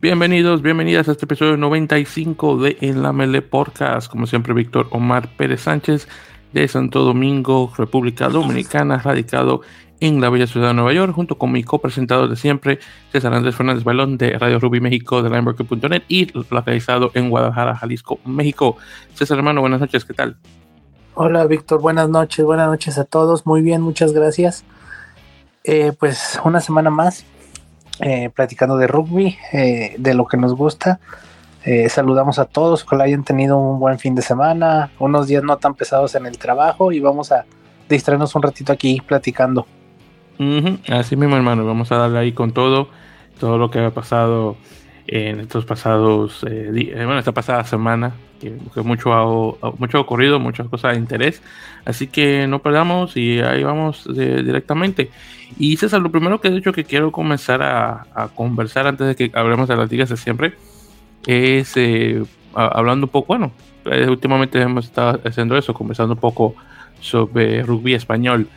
Bienvenidos, bienvenidas a este episodio 95 de En la Mele Podcast. Como siempre, Víctor Omar Pérez Sánchez de Santo Domingo, República Dominicana, radicado en la bella ciudad de Nueva York, junto con mi copresentador de siempre, César Andrés Fernández Balón de Radio Ruby México de Lineworker.net y localizado en Guadalajara, Jalisco, México. César hermano, buenas noches, ¿qué tal? Hola Víctor, buenas noches, buenas noches a todos, muy bien, muchas gracias. Eh, pues una semana más eh, platicando de rugby, eh, de lo que nos gusta. Eh, saludamos a todos, que hayan tenido un buen fin de semana, unos días no tan pesados en el trabajo y vamos a distraernos un ratito aquí platicando. Así mismo, hermano, vamos a darle ahí con todo, todo lo que ha pasado en estos pasados, bueno, esta pasada semana, que, mucho, ha, mucho ha ocurrido, muchas cosas de interés. Así que no perdamos y ahí vamos directamente. Y César, lo primero que he dicho que quiero comenzar a, conversar antes de que hablemos de las ligas de siempre es eh, hablando un poco, bueno, eh, últimamente hemos estado haciendo eso, conversando un poco sobre rugby español.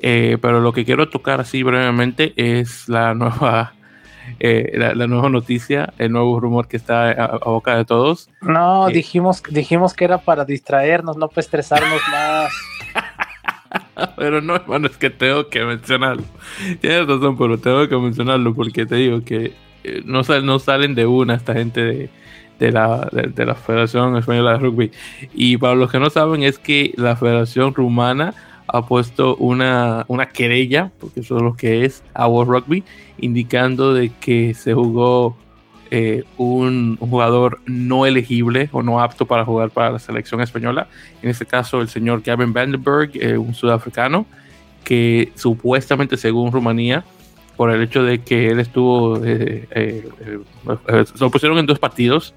Eh, pero lo que quiero tocar así brevemente es la nueva la, nueva noticia, el nuevo rumor que está a, boca de todos. No, dijimos, dijimos que era para distraernos, no para estresarnos más. pero no, hermano, es que tengo que mencionarlo. Tienes razón, pero tengo que mencionarlo porque te digo que eh, no, no salen de una esta gente de, la, de, la Federación Española de Rugby. Y para los que no saben, es que la Federación Rumana ha puesto una, una querella, porque eso es lo que es, a World Rugby, indicando de que se jugó eh, un, jugador no elegible o no apto para jugar para la selección española. En este caso, el señor Gavin Vandenberg, eh, un sudafricano, que supuestamente, según Rumanía, por el hecho de que él estuvo, eh, lo pusieron en dos partidos.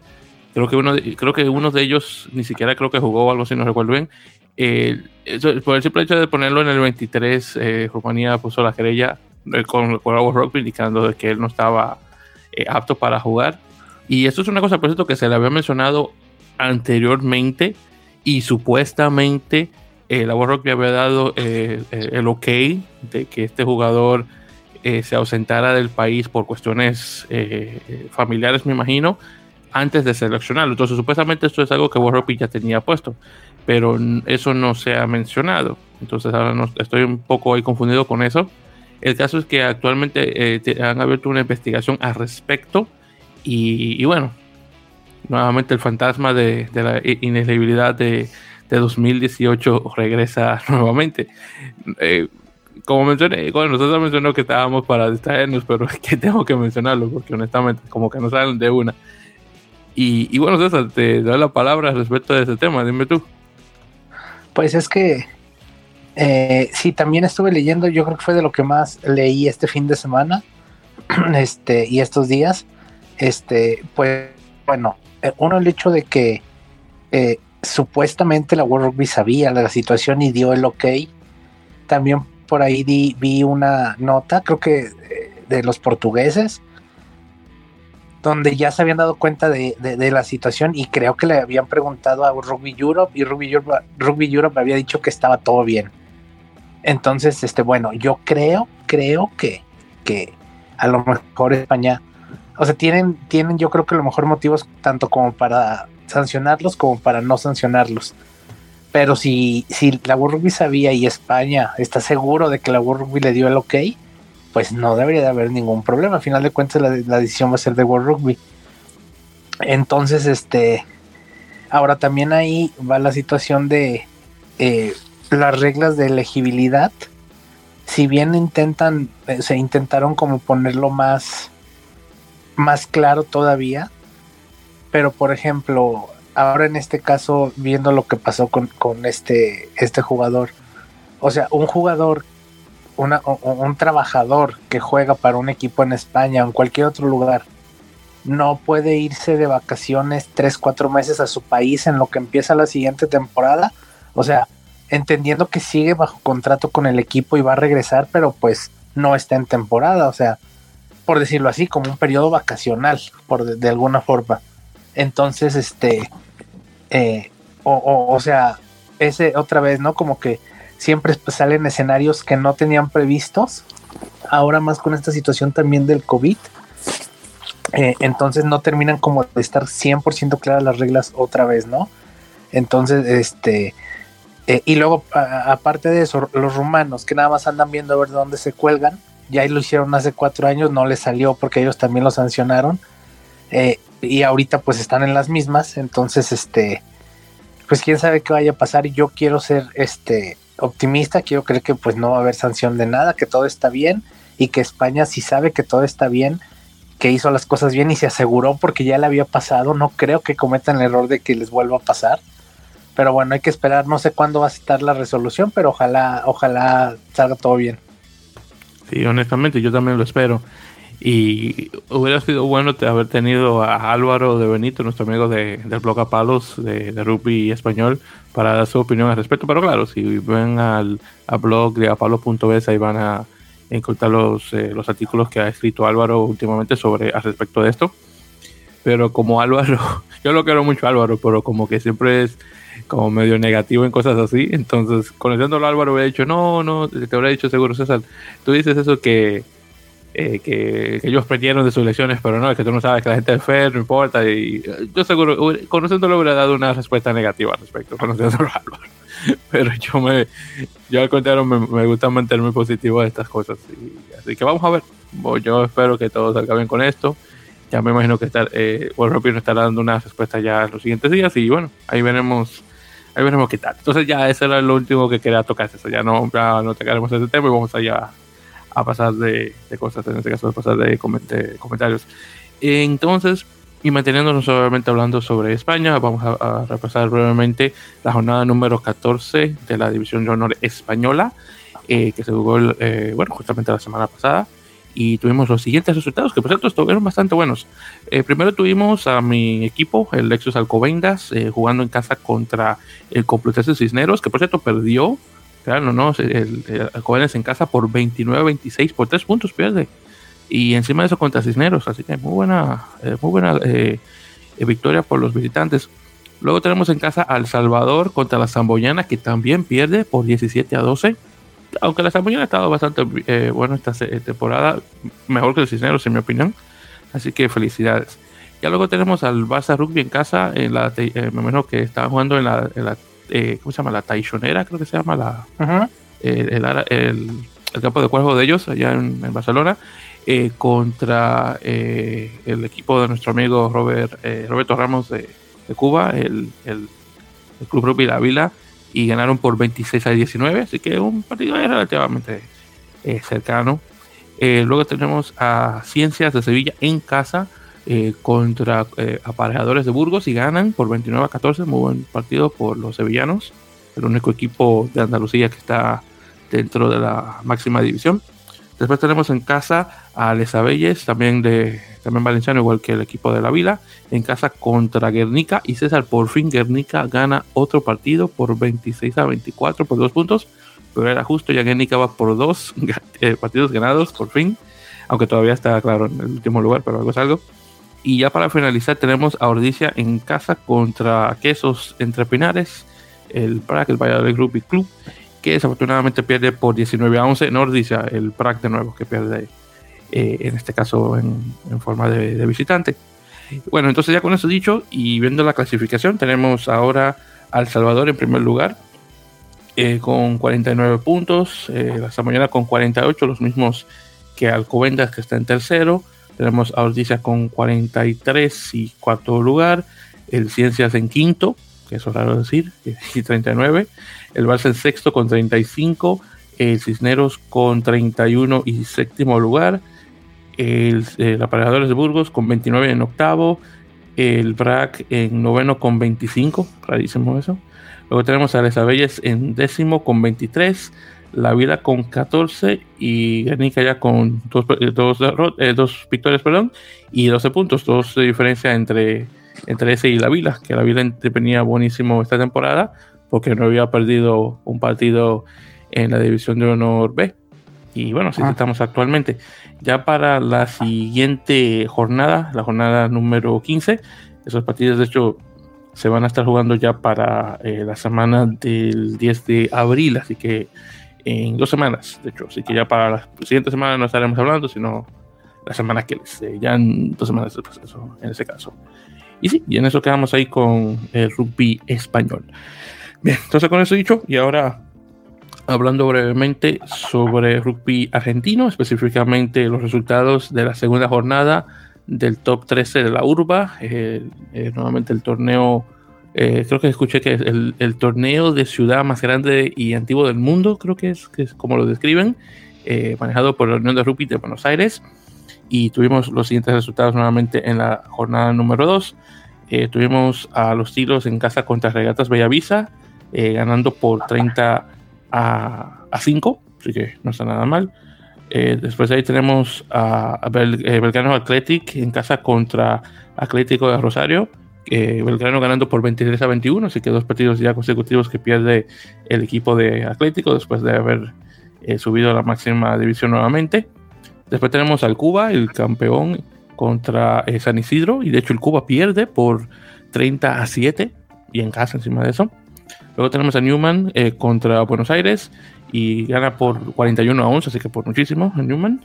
Creo que uno, de, creo que uno de ellos ni siquiera creo que jugó o algo así, no recuerdo bien. por el simple hecho de ponerlo en el 23, Rumanía puso la querella con, con Rugby indicando de que él no estaba eh, apto para jugar. Y esto es una cosa, por cierto, que se le había mencionado anteriormente y supuestamente el la Rugby había dado eh, eh, el ok de que este jugador se ausentara del país por cuestiones familiares, me imagino, antes de seleccionarlo. Entonces, supuestamente esto es algo que Rugby ya tenía puesto, pero eso no se ha mencionado. Entonces, ahora no, estoy un poco ahí confundido con eso. El caso es que actualmente eh, han abierto una investigación al respecto y, bueno, nuevamente el fantasma de, la inelegibilidad de, 2018 regresa nuevamente. Eh, como mencioné, bueno, nosotros mencionó que estábamos para distraernos, pero es que tengo que mencionarlo porque honestamente como que no salen de una. Y, bueno, César, te doy la palabra respecto de ese tema, dime tú. Pues es que eh, sí, también estuve leyendo, yo creo que fue de lo que más leí este fin de semana este, y estos días. Este, pues bueno, eh, uno el hecho de que eh, supuestamente la World Rugby sabía la situación y dio el ok. También por ahí vi una nota, creo que de los portugueses, donde ya se habían dado cuenta de, la situación y creo que le habían preguntado a Rugby Europe y Rugby Europe, Rugby Europe había dicho que estaba todo bien. Entonces, este, bueno, yo creo, creo que, que a lo mejor España, o sea, tienen, tienen yo creo que a lo mejor motivos tanto como para sancionarlos como para no sancionarlos. Pero si, si la World Rugby sabía y España está seguro de que la World Rugby le dio el ok, pues no debería de haber ningún problema. Al final de cuentas, la, decisión va a ser de World Rugby. Entonces, este, ahora también ahí va la situación de eh, las reglas de elegibilidad, si bien intentan, eh, se intentaron como ponerlo más, más claro todavía, pero por ejemplo, ahora en este caso, viendo lo que pasó con, este, este jugador, o sea, un jugador, un trabajador que juega para un equipo en España o en cualquier otro lugar, no puede irse de vacaciones tres, cuatro meses a su país en lo que empieza la siguiente temporada. O sea, entendiendo que sigue bajo contrato con el equipo y va a regresar, pero pues no está en temporada, o sea, por decirlo así, como un periodo vacacional, por de, alguna forma. Entonces, este, eh, o, o, sea, ese otra vez, ¿no? Como que siempre salen escenarios que no tenían previstos. Ahora más con esta situación también del COVID. Eh, entonces no terminan como de estar 100% claras las reglas otra vez, ¿no? Entonces, este, eh, y luego, aparte de eso, los rumanos que nada más andan viendo a ver dónde se cuelgan, ya lo hicieron hace cuatro años, no les salió porque ellos también lo sancionaron. Eh, y ahorita pues están en las mismas, entonces este, pues quién sabe qué vaya a pasar. Yo quiero ser este optimista, quiero creer que pues no va a haber sanción de nada, que todo está bien y que España si sabe que todo está bien, que hizo las cosas bien y se aseguró porque ya le había pasado, no creo que cometan el error de que les vuelva a pasar. Pero bueno, hay que esperar, no sé cuándo va a estar la resolución, pero ojalá, ojalá salga todo bien. Sí, honestamente, yo también lo espero. Y hubiera sido bueno haber tenido a Álvaro de Benito, nuestro amigo de, del blog a palos de, rugby español, para dar su opinión al respecto. Pero claro, si ven al, blog de apalos.es, ahí van a encontrar los, eh, los artículos que ha escrito Álvaro últimamente sobre al respecto de esto. Pero como Álvaro, yo lo quiero mucho Álvaro, pero como que siempre es como medio negativo en cosas así. Entonces, conociéndolo Álvaro, hubiera dicho, no, no, te habría dicho seguro, César, tú dices eso que, eh, que, ellos aprendieron de sus lecciones, pero no, es que tú no sabes que la gente es fe, no importa. Y yo seguro, conociéndolo, hubiera dado una respuesta negativa al respecto, conociéndolo Álvaro. Pero yo me, yo al contrario, me, gusta mantenerme positivo a estas cosas. así que vamos a ver. Yo espero que todo salga bien con esto ya me imagino que estar, eh, nos estará dando una respuesta ya en los siguientes días y bueno, ahí veremos ahí veremos qué tal. Entonces ya eso era lo último que quería tocar, eso ya no, ya no tocaremos ese tema y vamos allá a pasar de, cosas, en este caso de pasar de, comentarios. Entonces, y manteniéndonos solamente hablando sobre España, vamos a, repasar brevemente la jornada número 14 de la División de Honor Española, eh, que se jugó, eh, bueno, justamente la semana pasada y tuvimos los siguientes resultados, que por cierto estuvieron bastante buenos. Eh, primero tuvimos a mi equipo, el Lexus Alcobendas, eh, jugando en casa contra el Complutense Cisneros, que por cierto perdió, claro, no, el, Alcobendas en casa por 29-26, por 3 puntos pierde. Y encima de eso contra Cisneros, así que muy buena, eh, muy buena victoria por los visitantes. Luego tenemos en casa al Salvador contra la Zamboyana, que también pierde por 17 a 12 aunque la Zamboyana ha estado bastante eh, bueno esta temporada, mejor que el Cisneros en mi opinión. Así que felicidades. Ya luego tenemos al Barça Rugby en casa, en la, eh, me imagino que estaba jugando en la, eh, ¿cómo se llama? La Taishonera, creo que se llama la, el, campo de juego de ellos allá en, Barcelona, contra el equipo de nuestro amigo Robert, Roberto Ramos de, Cuba, el, el, Club Rugby La Vila y ganaron por 26 a 19, así que un partido relativamente eh, cercano. Eh, luego tenemos a Ciencias de Sevilla en casa eh, contra aparejadores de Burgos y ganan por 29 a 14, muy buen partido por los sevillanos, el único equipo de Andalucía que está dentro de la máxima división. Después tenemos en casa a Les Abelles, también de también valenciano, igual que el equipo de la Vila, en casa contra Guernica. Y César, por fin Guernica gana otro partido por 26 a 24, por dos puntos. Pero era justo, ya Guernica va por dos eh, partidos ganados, por fin. Aunque todavía está, claro, en el último lugar, pero algo es algo. Y ya para finalizar, tenemos a Ordicia en casa contra Quesos Entre Pinares, el Prac, el Valladolid Rugby Club que desafortunadamente pierde por 19 a 11. Nordicia, el PRAC de nuevo, que pierde eh, en este caso en, forma de, visitante. Bueno, entonces ya con eso dicho y viendo la clasificación, tenemos ahora al Salvador en primer lugar eh, con 49 puntos, eh, la Samoyana con 48, los mismos que Alcobendas que está en tercero. Tenemos a Ordicia con 43 y cuarto lugar, el Ciencias en quinto, que es raro decir, y 39 el Barça en sexto con 35, el Cisneros con 31 y séptimo lugar, el, el Aparejadores de Burgos con 29 en octavo, el BRAC en noveno con 25, rarísimo eso. Luego tenemos a Les Abelles en décimo con 23, La Vila con 14 y Guernica ya con dos, dos, eh, dos victorias perdón, y 12 puntos, dos de diferencia entre, entre ese y La Vila, que La Vila venía buenísimo esta temporada, porque no había perdido un partido en la división de honor B. Y bueno, así ah. estamos actualmente. Ya para la siguiente jornada, la jornada número 15, esos partidos de hecho se van a estar jugando ya para eh, la semana del 10 de abril, así que en dos semanas, de hecho, así que ya para la siguiente semana no estaremos hablando, sino la semana que les, ya en dos semanas del proceso, en ese caso. Y sí, y en eso quedamos ahí con el rugby español. Bien, entonces con eso dicho, y ahora hablando brevemente sobre rugby argentino, específicamente los resultados de la segunda jornada del top 13 de la urba, eh, nuevamente el torneo, eh, creo que escuché que es el, el, torneo de ciudad más grande y antiguo del mundo, creo que es, que es como lo describen, eh, manejado por la Unión de Rugby de Buenos Aires. Y tuvimos los siguientes resultados nuevamente en la jornada número 2. tuvimos a los tiros en casa contra Regatas Bellavisa, ganando por 30 a, a 5, así que no está nada mal. Eh, después de ahí tenemos a, eh, Belgrano Athletic en casa contra Atlético de Rosario. Eh, Belgrano ganando por 23 a 21, así que dos partidos ya consecutivos que pierde el equipo de Atlético después de haber subido a la máxima división nuevamente. Después tenemos al Cuba, el campeón contra San Isidro, y de hecho el Cuba pierde por 30 a 7 y en casa encima de eso. Luego tenemos a Newman eh, contra Buenos Aires y gana por 41 a 11, así que por muchísimo Newman.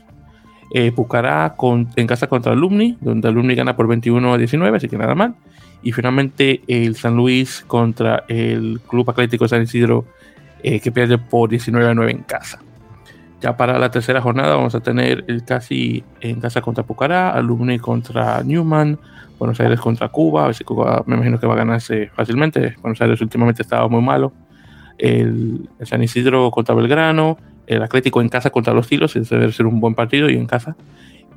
Eh, Pucará en casa contra Alumni, donde Alumni gana por 21 a 19, así que nada mal. Y finalmente el San Luis contra el Club Atlético San Isidro, eh, que pierde por 19 a 9 en casa. Ya para la tercera jornada vamos a tener el casi en casa contra Pucará, Alumni contra Newman, Buenos Aires contra Cuba, a ver si Cuba me imagino que va a ganarse fácilmente. Buenos Aires últimamente estaba muy malo. El, San Isidro contra Belgrano, el Atlético en casa contra los Tilos, ese debe ser un buen partido y en casa.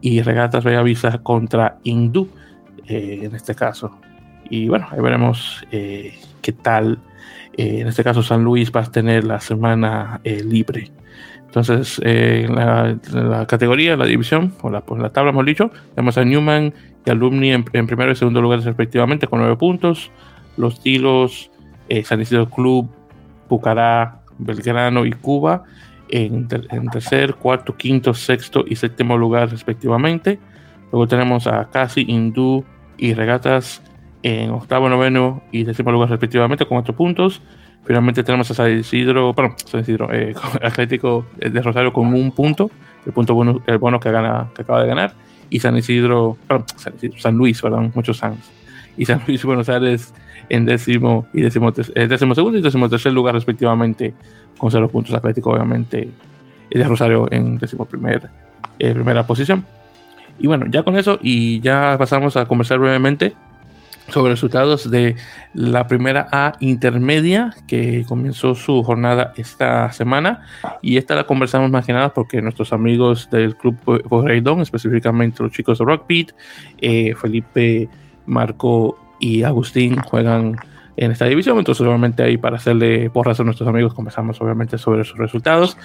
Y Regatas Bellavista contra Hindú, eh, en este caso. Y bueno, ahí veremos eh, qué tal. Eh, en este caso, San Luis va a tener la semana libre. Entonces, en la, categoría, la división, o la, pues la tabla, hemos dicho, tenemos a Newman y Alumni en, primero y segundo lugar respectivamente con nueve puntos. Los Tilos, eh, San Isidro Club, Pucará, Belgrano y Cuba en, tercer, cuarto, quinto, sexto y séptimo lugar respectivamente. Luego tenemos a Casi, Hindú y Regatas en octavo, noveno y décimo lugar respectivamente con cuatro puntos. Finalmente tenemos a San Isidro, perdón, San Isidro, eh, Atlético de Rosario con un punto, el punto bueno, el bono que, gana, que acaba de ganar y San Isidro, San, Luis, perdón, muchos Sans. Y San Luis Buenos Aires en décimo y décimo, eh, décimo segundo y décimo tercer lugar respectivamente, con cero puntos Atlético, obviamente, y de Rosario en décimo primer, eh, primera posición. Y bueno, ya con eso, y ya pasamos a conversar brevemente sobre resultados de la primera A intermedia que comenzó su jornada esta semana y esta la conversamos más que nada porque nuestros amigos del club Poseidon, específicamente los chicos de Rockbeat, eh, Felipe, Marco y Agustín juegan en esta división. Entonces, obviamente, ahí para hacerle porras a nuestros amigos, conversamos obviamente sobre sus resultados.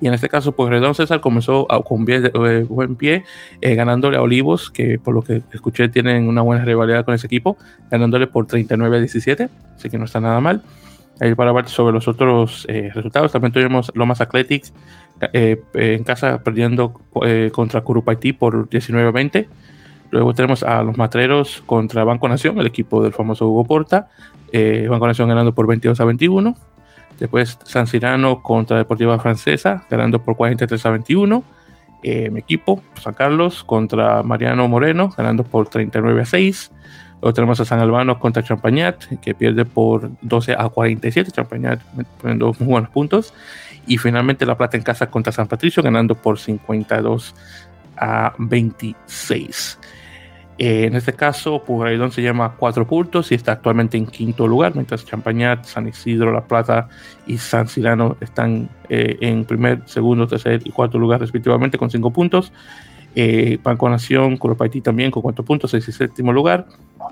Y en este caso, pues Redón César comenzó a, con eh, buen pie, eh, ganándole a Olivos, que por lo que escuché tienen una buena rivalidad con ese equipo, ganándole por 39 a 17, así que no está nada mal. Ahí para hablar sobre los otros eh, resultados, también tuvimos Lomas Athletics en casa perdiendo contra Curupaití por 19 a 20. Luego tenemos a los Matreros contra Banco Nación, el equipo del famoso Hugo Porta, eh, Banco Nación ganando por 22 a 21. Después San Cirano contra Deportiva Francesa, ganando por 43 a 21. Eh, mi equipo, San Carlos, contra Mariano Moreno, ganando por 39 a 6. Luego tenemos a San Albano contra Champañat, que pierde por 12 a 47. Champañat poniendo muy buenos puntos. Y finalmente La Plata en casa contra San Patricio, ganando por 52 a 26. Eh, en este caso, Pujaidón se llama cuatro puntos y está actualmente en quinto lugar, mientras Champañat, San Isidro, La Plata y San Cirano están eh, en primer, segundo, tercer y cuarto lugar respectivamente con cinco puntos. Eh, Banco Nación, Curopaití también con cuatro puntos, seis y séptimo lugar.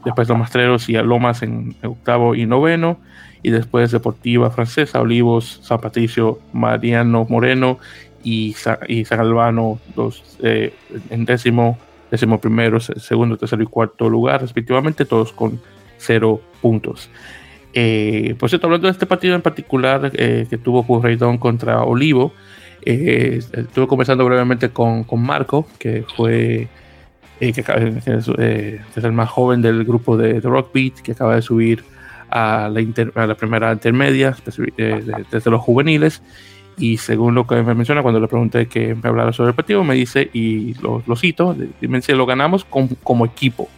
Después los Mastreros y Lomas en octavo y noveno. Y después Deportiva Francesa, Olivos, San Patricio, Mariano Moreno y, San Albano dos, en décimo décimo primero, segundo, tercero y cuarto lugar, respectivamente, todos con cero puntos. Eh, por cierto, hablando de este partido en particular eh, que tuvo Curreidón contra Olivo, eh, estuve conversando brevemente con, con Marco, que fue que, es, el más joven del grupo de, The Rock Beat, que acaba de subir a la, la primera intermedia, eh, desde los juveniles. Y según lo que me menciona, cuando le pregunté que me hablara sobre el partido, me dice, y lo, cito, dice, lo ganamos como equipo.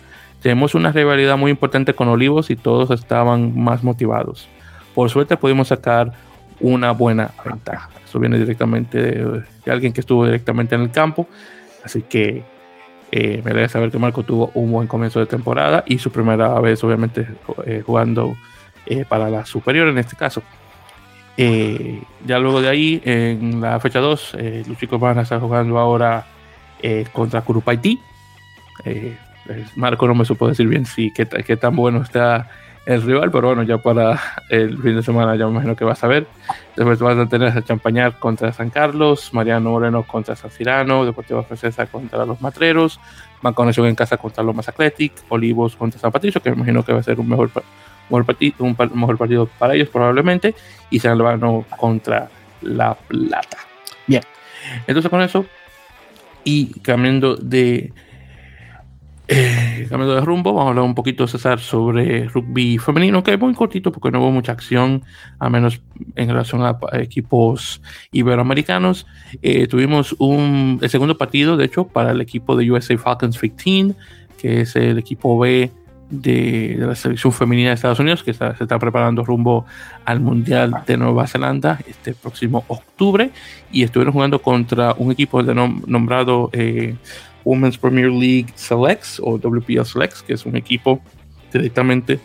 Tenemos una rivalidad muy importante con Olivos y todos estaban más motivados. Por suerte pudimos sacar una buena ventaja. Eso viene directamente de, alguien que estuvo directamente en el campo. Así que eh, me alegra saber que Marco tuvo un buen comienzo de temporada y su primera vez, obviamente, eh, jugando eh, para la superior en este caso. Ya luego de ahí, en la fecha 2, los chicos van a estar jugando ahora contra Curupaití. Marco no me supo decir bien si qué, qué tan bueno está el rival, pero bueno, ya para el fin de semana ya me imagino que vas a ver. Después vas a tener a Champañar contra San Carlos, Mariano Moreno contra San Cirano, Deportivo Francesa contra los Matreros, Conexión en casa contra los Athletic, Olivos contra San Patricio, que me imagino que va a ser un mejor, mejor, partido, un mejor partido para ellos probablemente, y San Albano contra La Plata. Bien, entonces con eso, y cambiando de eh, cambiando de rumbo, vamos a hablar un poquito, César, sobre rugby femenino, que es muy cortito porque no hubo mucha acción, a menos en relación a equipos iberoamericanos. Eh, tuvimos un, el segundo partido, de hecho, para el equipo de USA Falcons 15, que es el equipo B de, la selección femenina de Estados Unidos, que se está preparando rumbo al Mundial de Nueva Zelanda este próximo octubre. Y estuvieron jugando contra un equipo de nombrado eh, Women's Premier League Selects o WPL Selects, que es un equipo directamente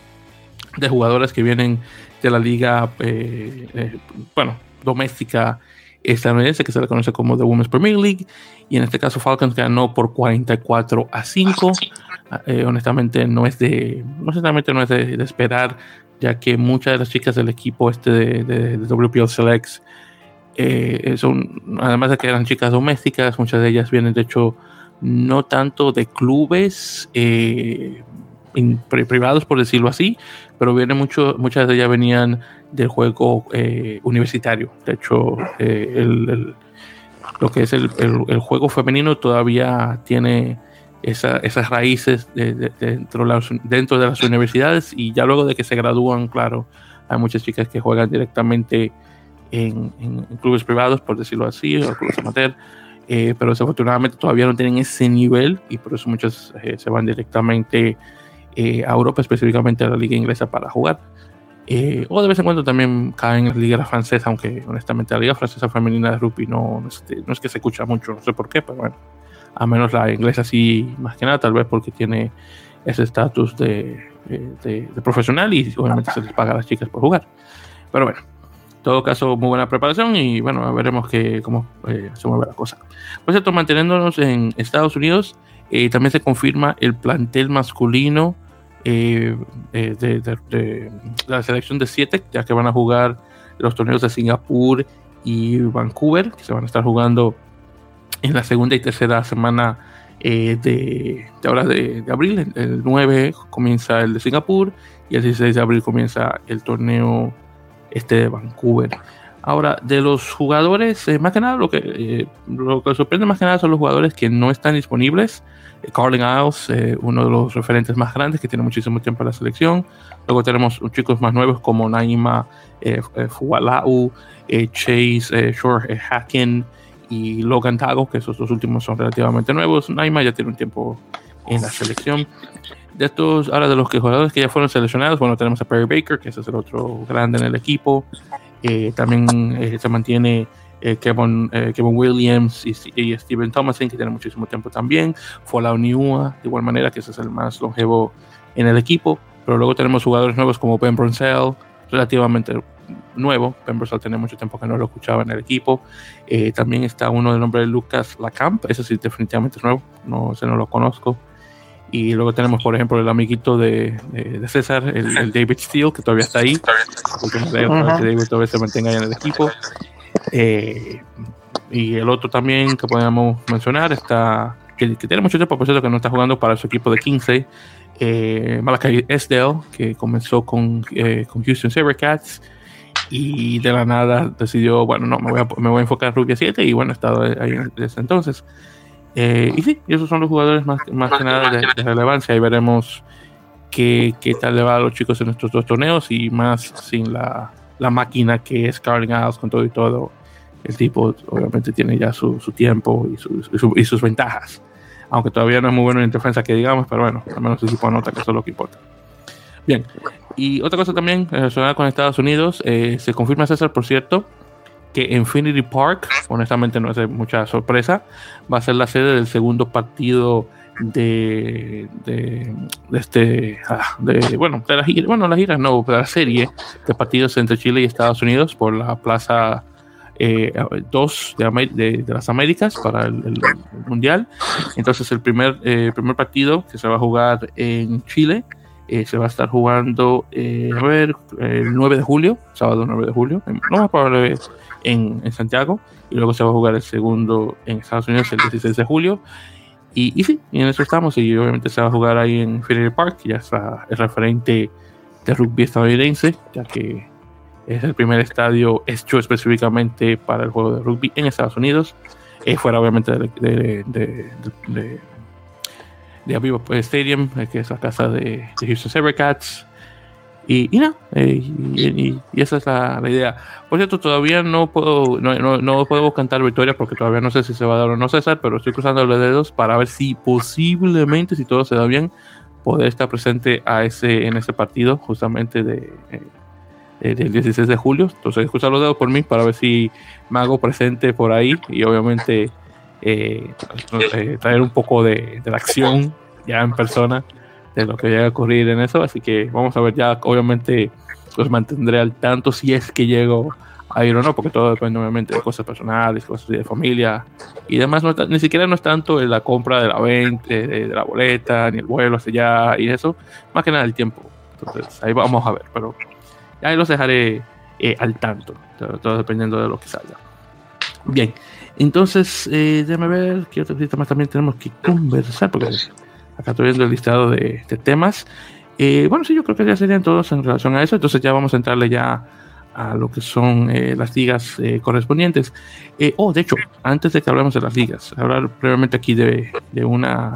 de jugadoras que vienen de la liga, eh, eh, bueno, doméstica estadounidense, que se le conoce como The Women's Premier League. Y en este caso Falcons ganó por 44 a 5. Eh, honestamente no es de, honestamente no es de, esperar, ya que muchas de las chicas del equipo este de, WPL Selects son, además de que eran chicas domésticas, muchas de ellas vienen de hecho no tanto de clubes eh, privados, por decirlo así, pero viene mucho, muchas de ellas venían del juego eh, universitario. De hecho, eh, lo que es el, juego femenino todavía tiene esas raíces dentro, dentro de las universidades y ya luego de que se gradúan, claro, hay muchas chicas que juegan directamente en, en clubes privados, por decirlo así, o clubes amateur eh, pero desafortunadamente todavía no tienen ese nivel y por eso muchos eh, se van directamente eh, a Europa, específicamente a la liga inglesa para jugar. o de vez en cuando también caen en la liga francesa, aunque honestamente la liga francesa femenina de rugby no, este, no, es que se escucha mucho, no sé por qué, pero bueno, a menos la inglesa sí, más que nada, tal vez porque tiene ese estatus de, de, de profesional y obviamente se les paga a las chicas por jugar. Pero bueno, todo caso, muy buena preparación y bueno, veremos que, cómo eh, se mueve la cosa. Por cierto, manteniéndonos en Estados Unidos, eh, también se confirma el plantel masculino eh, de, la selección de siete, ya que van a jugar los torneos de Singapur y Vancouver, que se van a estar jugando en la segunda y tercera semana de, de, ahora de, abril. El, el 9 comienza el de Singapur y el 16 de abril comienza el torneo este de Vancouver. Ahora, de los jugadores, eh, más que nada, lo que, eh, lo que sorprende más que nada son los jugadores que no están disponibles. Eh, Carlin Isles, uno de los referentes más grandes que tiene muchísimo tiempo en la selección. Luego tenemos chicos más nuevos como Naima Fualau, Chase Shore Hacken y Logan Tago, que esos dos últimos son relativamente nuevos. Naima ya tiene un tiempo en la selección de estos, ahora de los que jugadores que ya fueron seleccionados, bueno, tenemos a Perry Baker, que ese es el otro grande en el equipo. Eh, también eh, se mantiene eh, Kevin, Kevin, Williams y, Steven Thomason, que tiene muchísimo tiempo también. Fallout Niua, de igual manera, que ese es el más longevo en el equipo. Pero luego tenemos jugadores nuevos como Ben Bronsell, relativamente nuevo. Bronsell tiene mucho tiempo que no lo escuchaba en el equipo. también está uno de nombre de Lucas Lacamp, ese sí definitivamente es nuevo, no, ese no lo conozco. Y luego tenemos, por ejemplo, el amiguito de, de, César, el, David Steele, que todavía está ahí. Porque que David todavía se mantenga ahí en el equipo. Eh, y el otro también que podríamos mencionar está, que, tiene mucho tiempo, por cierto, que no está jugando para su equipo de 15, eh, Malachi Esdale, que comenzó con, eh, con Houston Sabercats y de la nada decidió, bueno, no, me voy a, me voy a enfocar en Rugby 7 y bueno, ha estado ahí desde entonces. Eh, y sí, esos son los jugadores más, más que nada de, relevancia. Ahí veremos qué, qué tal le va a los chicos en estos dos torneos y más sin la, la máquina que es Carling Isles con todo y todo. El tipo obviamente tiene ya su, su tiempo y, su, y, sus ventajas. Aunque todavía no es muy bueno en defensa que digamos, pero bueno, al menos el equipo anota que eso es lo que importa. Bien, y otra cosa también relacionada con Estados Unidos, eh, se confirma César, por cierto, que Infinity Park, honestamente no es de mucha sorpresa, va a ser la sede del segundo partido de, de, este ah, de, bueno de la gira, bueno la gira no de la serie de partidos entre Chile y Estados Unidos por la plaza 2 eh, de, de, las Américas para el, mundial. Entonces el primer eh, primer partido que se va a jugar en Chile eh, se va a estar jugando a ver el 9 de julio sábado 9 de julio no más probable en, en Santiago y luego se va a jugar el segundo en Estados Unidos el 16 de julio y, y, sí, y en eso estamos. Y obviamente se va a jugar ahí en Fenway Park, ya está el referente de rugby estadounidense, ya que es el primer estadio hecho específicamente para el juego de rugby en Estados Unidos, eh, fuera obviamente de, de, de Aviva Stadium, eh, que es la casa de, Houston Sabercats. Y, y no, eh, y, y, esa es la, la, idea. Por cierto, todavía no puedo, no, no, no, podemos cantar victoria porque todavía no sé si se va a dar o no César, pero estoy cruzando los dedos para ver si posiblemente, si todo se da bien, poder estar presente a ese, en ese partido justamente de, eh, del 16 de julio. Entonces, cruzar los dedos por mí para ver si me hago presente por ahí y obviamente eh, eh, traer un poco de, de la acción ya en persona de lo que vaya a ocurrir en eso. Así que vamos a ver ya, obviamente los mantendré al tanto si es que llego a ir o no, porque todo depende obviamente de cosas personales, cosas de familia y demás. No, ni siquiera no es tanto la compra de la venta, de, la boleta, ni el vuelo hacia allá y eso, más que nada el tiempo. Entonces ahí vamos a ver, pero ahí los dejaré eh, al tanto, todo, dependiendo de lo que salga. Bien, entonces eh, déjame ver qué otra cosita más también tenemos que conversar, porque acá estoy viendo el listado de, de temas. Eh, bueno, sí, yo creo que ya serían todos en relación a eso. Entonces ya vamos a entrarle ya a lo que son eh, las ligas eh, correspondientes. Eh, oh, de hecho, antes de que hablemos de las ligas, hablar brevemente aquí de, de una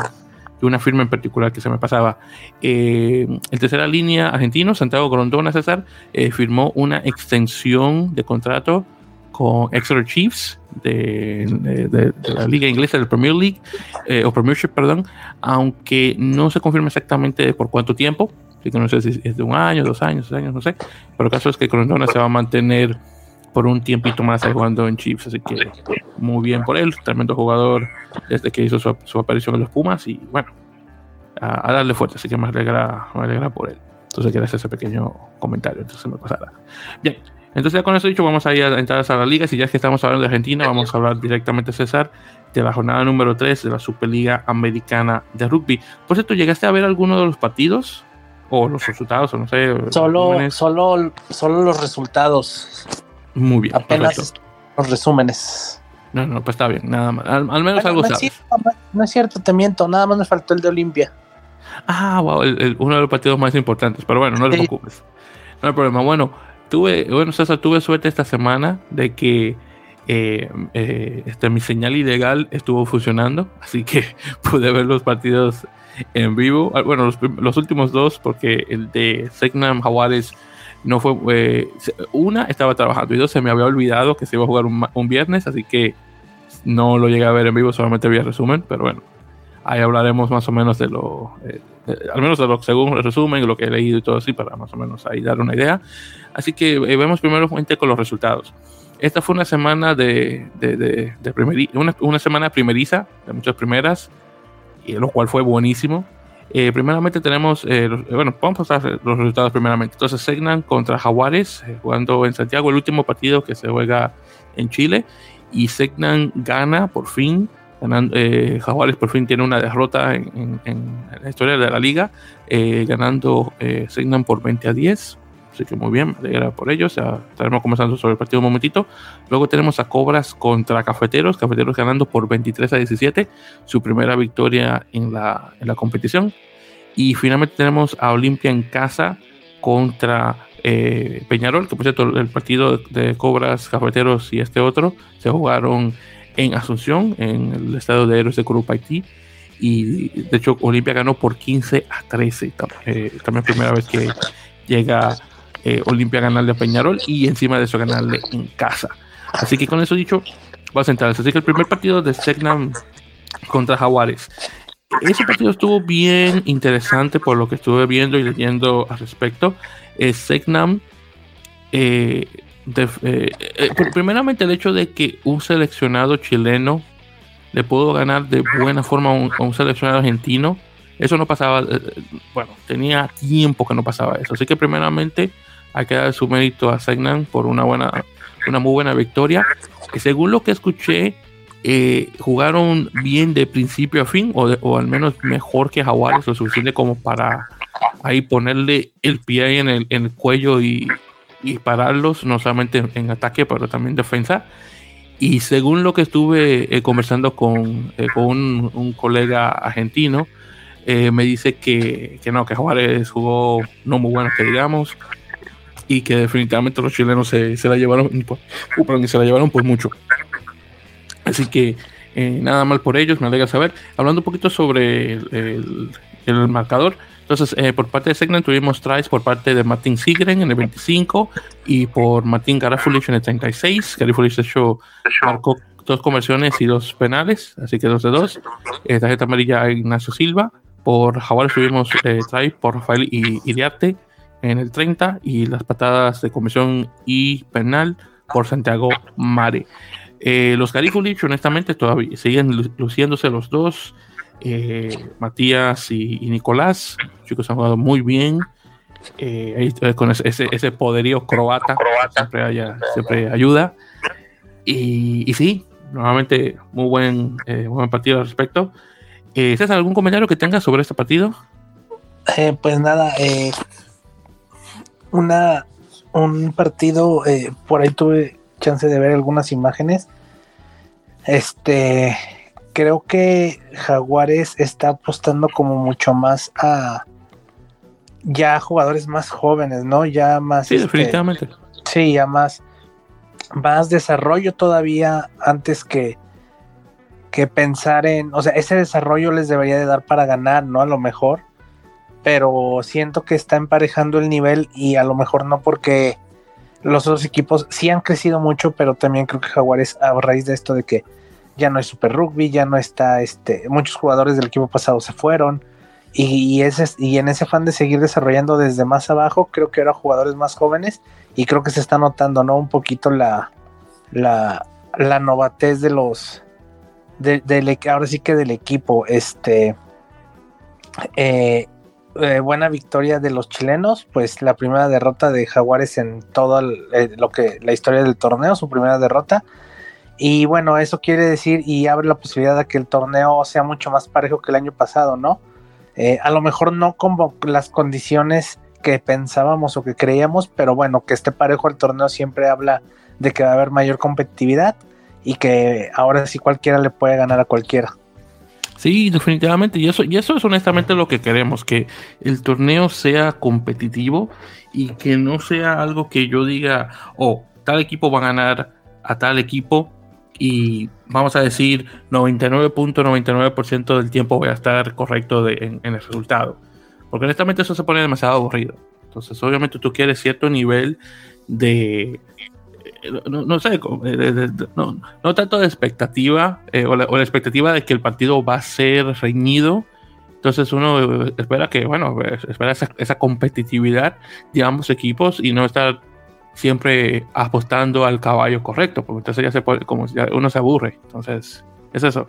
de una firma en particular que se me pasaba. Eh, en tercera línea argentino, Santiago Grondona César, eh, firmó una extensión de contrato con Exeter Chiefs de, de, de, la liga inglesa del Premier League eh, o Premiership, perdón, aunque no se confirma exactamente por cuánto tiempo, así que no sé si es de un año, dos años, tres años, no sé, pero el caso es que Corona se va a mantener por un tiempito más jugando en Chiefs, así que muy bien por él, tremendo jugador desde que hizo su, su aparición en los Pumas y bueno, a, a, darle fuerte, así que me alegra, me alegra por él. Entonces quería hacer ese pequeño comentario, entonces me pasará. Bien, entonces, ya con eso dicho, vamos a ir a entrar a la liga. Si ya es que estamos hablando de Argentina, vamos a hablar directamente, César, de la jornada número 3 de la Superliga Americana de Rugby. Por cierto, ¿llegaste a ver alguno de los partidos? O los resultados, o no sé. Solo, solo, solo los resultados. Muy bien. Apenas perfecto. los resúmenes. No, no, pues está bien, nada más. Al, al menos bueno, algo no sabes. Es cierto, no es cierto, te miento, nada más me faltó el de Olimpia. Ah, wow, el, el, uno de los partidos más importantes, pero bueno, no te sí. preocupes. No hay problema. Bueno, tuve, bueno, César, tuve suerte esta semana de que eh, eh, este, mi señal ilegal estuvo funcionando, así que pude ver los partidos en vivo. Ah, bueno, los, los últimos dos, porque el de Segnam Jaguares no fue. Eh, una estaba trabajando y dos se me había olvidado que se iba a jugar un, un, viernes, así que no lo llegué a ver en vivo, solamente vi el resumen, pero bueno, ahí hablaremos más o menos de lo. Eh, al menos lo según el resumen, lo que he leído y todo así, para más o menos ahí dar una idea. Así que eh, vemos primero fuente con los resultados. Esta fue una semana de, de, de, de una, una, semana primeriza, de muchas primeras, y lo cual fue buenísimo. Eh, primeramente tenemos, eh, los, bueno, vamos a pasar los resultados primeramente. Entonces, Segnan contra Jaguares, eh, jugando en Santiago, el último partido que se juega en Chile, y Segnan gana por fin ganando, eh, Jaguares por fin tiene una derrota en, la historia de la liga, eh, ganando eh, Signan por 20 a 10. Así que muy bien, me alegra por ellos. Ya estaremos conversando sobre el partido un momentito. Luego tenemos a Cobras contra Cafeteros. Cafeteros ganando por 23 a 17. Su primera victoria en la, en la competición. Y finalmente tenemos a Olimpia en casa contra eh, Peñarol. Que por cierto, el partido de Cobras, Cafeteros y este otro se jugaron en Asunción, en el estado de Héroes de Curupaití. y de hecho Olimpia ganó por 15 a 13. Eh, también primera vez que llega eh, Olimpia a ganarle a Peñarol y encima de eso ganarle en casa. Así que con eso dicho, va a centrarse. Así que el primer partido de Segnam contra Jaguares. Ese partido estuvo bien interesante por lo que estuve viendo y leyendo al respecto. Eh, Segnam, eh, eh, primeramente el hecho de que un seleccionado chileno le pudo ganar de buena forma a un, seleccionado argentino, eso no pasaba, bueno, tenía tiempo que no pasaba eso. Así que primeramente hay que su mérito a Segnam por una buena, una muy buena victoria. Y según lo que escuché, eh, jugaron bien de principio a fin, o, al menos mejor que Jaguares, lo suficiente como para ahí ponerle el pie en el, en el cuello y, y, pararlos, no solamente en, ataque, pero también defensa. Y según lo que estuve eh, conversando con, eh, con un, colega argentino, me dice que, que, no, que Juárez jugó no muy bueno, que digamos, y que definitivamente los chilenos se, se la llevaron, uh, se la llevaron por mucho. Así que eh, nada mal por ellos, me alegra saber. Hablando un poquito sobre el, marcador. Entonces, eh, por parte de Segnan tuvimos tries por parte de Martin Sigren en el 25 y por Martin Garafulich en el 36. Garafulich, de hecho, marcó dos conversiones y dos penales, así que dos de dos. Eh, tarjeta amarilla a Ignacio Silva. Por Jaguares tuvimos eh, tries por Rafael Iriarte en el 30 y las patadas de conversión y penal por Santiago Mare. Eh, los Cariculich, honestamente, todavía siguen luciéndose los dos. Eh, Matías y, Nicolás, chicos han jugado muy bien. Eh, con ese, poderío croata, Siempre, ayuda. Y, sí, nuevamente, muy buen, buen partido al respecto. César, ¿algún comentario que tengas sobre este partido? pues nada, una, un partido, por ahí tuve chance de ver algunas imágenes. Este, creo que Jaguares está apostando como mucho más a ya jugadores más jóvenes, ¿no? Ya más. Sí, este, definitivamente. Sí, ya más, más desarrollo todavía antes que, que pensar en, o sea, ese desarrollo les debería de dar para ganar, ¿no? A lo mejor, pero siento que está emparejando el nivel y a lo mejor no porque los otros equipos sí han crecido mucho, pero también creo que Jaguares, a raíz de esto de que ya no es Super Rugby, ya no está, este, muchos jugadores del equipo pasado se fueron. Y, ese, y en ese fan de seguir desarrollando desde más abajo, creo que eran jugadores más jóvenes y creo que se está notando, ¿no? Un poquito la, la, la novatez de los, de, ahora sí que del equipo, este, eh, eh, buena victoria de los chilenos, pues la primera derrota de Jaguares en todo eh, lo que la historia del torneo, su primera derrota. Y bueno, eso quiere decir y abre la posibilidad de que el torneo sea mucho más parejo que el año pasado, ¿no? Eh, a lo mejor no con las condiciones que pensábamos o que creíamos, pero bueno, que esté parejo el torneo siempre habla de que va a haber mayor competitividad y que ahora sí cualquiera le puede ganar a cualquiera. Sí, definitivamente. Y eso, y eso es honestamente lo que queremos, que el torneo sea competitivo y que no sea algo que yo diga, oh, tal equipo va a ganar a tal equipo y vamos a decir 99.99% del tiempo voy a estar correcto en, en, el resultado. Porque honestamente eso se pone demasiado aburrido. Entonces obviamente tú quieres cierto nivel de, no, sé, eh, no, tanto de expectativa eh, o, la, expectativa de que el partido va a ser reñido. Entonces uno espera que, bueno, espera esa, competitividad de ambos equipos y no estar siempre apostando al caballo correcto, porque entonces ya se puede, como ya uno se aburre. Entonces, es eso.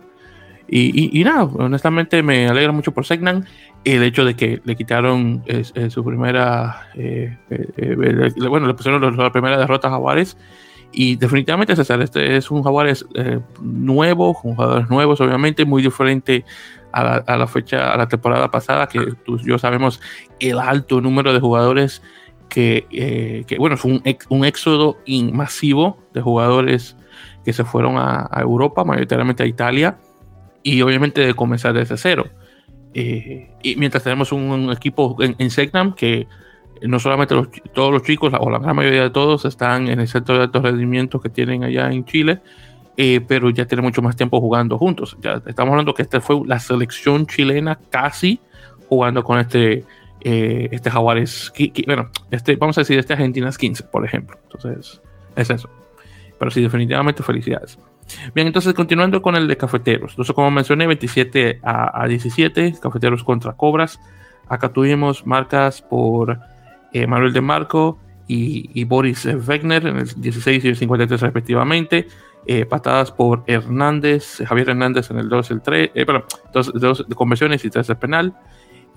Y, nada, honestamente me alegra mucho por Segnan el hecho de que le quitaron su primera, eh, bueno, le pusieron la primera derrota a Jaguares y definitivamente César, este es un Jaguares eh, nuevo, con jugadores nuevos, obviamente, muy diferente a la, fecha, a la temporada pasada, que tú yo sabemos el alto número de jugadores que, eh, bueno, fue un, un éxodo masivo de jugadores que se fueron a, Europa, mayoritariamente a Italia, y obviamente de comenzar desde cero. Eh, y mientras tenemos un, equipo en, en Segnam que no solamente todos los chicos, o la gran mayoría de todos, están en el centro de alto rendimiento que tienen allá en Chile. eh, pero ya tiene mucho más tiempo jugando juntos. Ya estamos hablando que esta fue la selección chilena casi jugando con este, eh, este Jaguares, bueno, este, vamos a decir, este Argentinas 15, por ejemplo. Entonces, es eso. Pero sí, definitivamente felicidades. Bien, entonces continuando con el de cafeteros. Entonces, como mencioné, 27 a, 17, cafeteros contra cobras. Acá tuvimos marcas por eh, Manuel de Marco y, Boris Wegner en el 16 y el 53 respectivamente. Eh, patadas por Hernández, Javier Hernández en el 2 el 3, eh, perdón, dos, dos, conversiones y 3 el penal.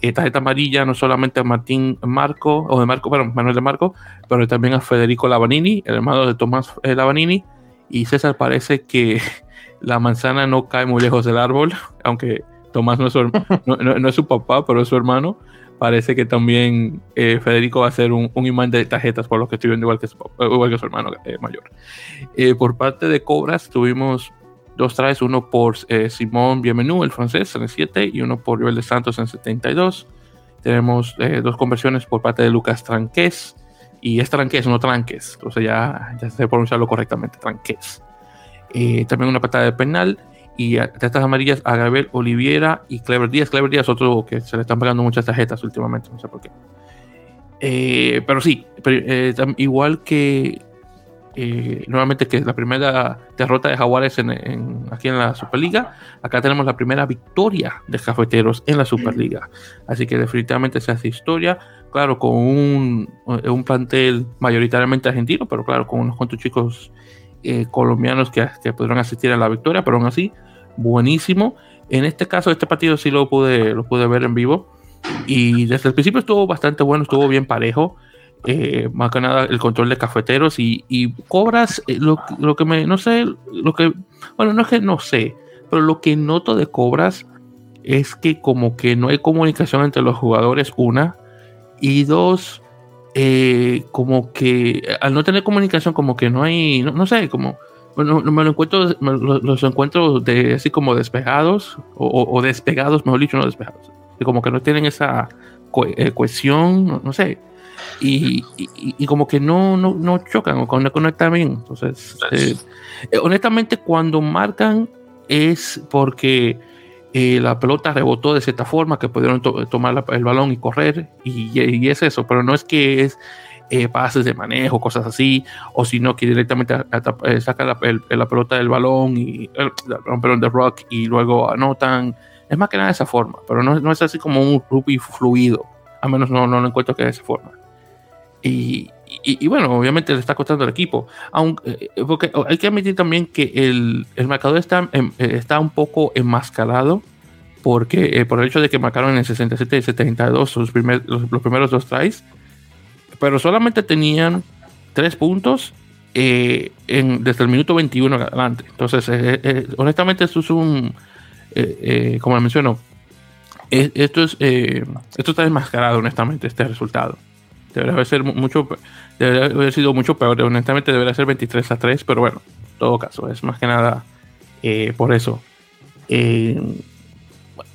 Eh, tarjeta amarilla no solamente a Martín Marco, o de Marco, bueno, Manuel de Marco, pero también a Federico Lavanini, el hermano de Tomás Lavanini. Y César parece que la manzana no cae muy lejos del árbol, aunque Tomás no es su, no, es su papá, pero es su hermano. Parece que también eh, Federico va a ser un, imán de tarjetas, por lo que estoy viendo, igual que su, igual que su hermano eh, mayor. Eh, por parte de Cobras, tuvimos dos trajes, uno por Simón Bienvenú, el francés, en el 7, y uno por Joel de Santos en el 72. Tenemos dos conversiones por parte de Lucas Tranqués, y es Tranqués, no Tranques, entonces ya, ya sé pronunciarlo correctamente, Tranqués. también una patada de penal y estas amarillas a Gabriel Oliviera y Clever Díaz. Clever Díaz otro que se le están pagando muchas tarjetas últimamente, no sé por qué. Eh, pero sí, eh, igual que eh, nuevamente que la primera derrota de Jaguares en, aquí en la Superliga, acá tenemos la primera victoria de Cafeteros en la Superliga. Así que definitivamente se hace historia, claro, con un, un plantel mayoritariamente argentino, pero claro, con unos cuantos chicos colombianos que, que podrán asistir a la victoria, pero aún así buenísimo. En este caso, este partido sí lo pude, lo pude ver en vivo. Y desde el principio estuvo bastante bueno, estuvo bien parejo. Eh, más que nada el control de cafeteros y, cobras eh, lo, lo, que me, no sé, lo que, bueno, no es que no sé, pero lo que noto de cobras es que como que no hay comunicación entre los jugadores, una, y dos, eh, como que al no tener comunicación, como que no hay, no sé, como bueno, me lo encuentro, los, encuentro de, así como despegados, o, despegados, mejor dicho, no despegados. como que no tienen esa eh, cohesión, no, sé. Y, como que no, no, no, chocan o no conectan bien. Entonces, eh, eh, honestamente, cuando marcan es porque la pelota rebotó de cierta forma, que pudieron tomar el balón y correr, y, y, es eso, pero no es que es eh, pases de manejo, cosas así, o si no, que directamente eh, saca la, pelota del balón y romper de rock y luego anotan. Es más que nada de esa forma, pero no, no es así como un rugby fluido, a menos no, no lo encuentro que de esa forma. Y, bueno, obviamente le está costando al equipo. Aunque, eh, hay que admitir también que el, el marcador está, em, está un poco enmascarado. Porque por el hecho de que marcaron en el 67 y 72 los, primer, los, primeros dos tries, pero solamente tenían tres puntos eh, desde el minuto 21 adelante. Entonces, eh, eh, honestamente, esto es un, como menciono, esto es esto está desmascarado, honestamente, este resultado. Debería haber, ser mucho, debería haber sido mucho peor. Honestamente, debería ser 23 a 3, pero bueno, en todo caso, es más que nada por eso.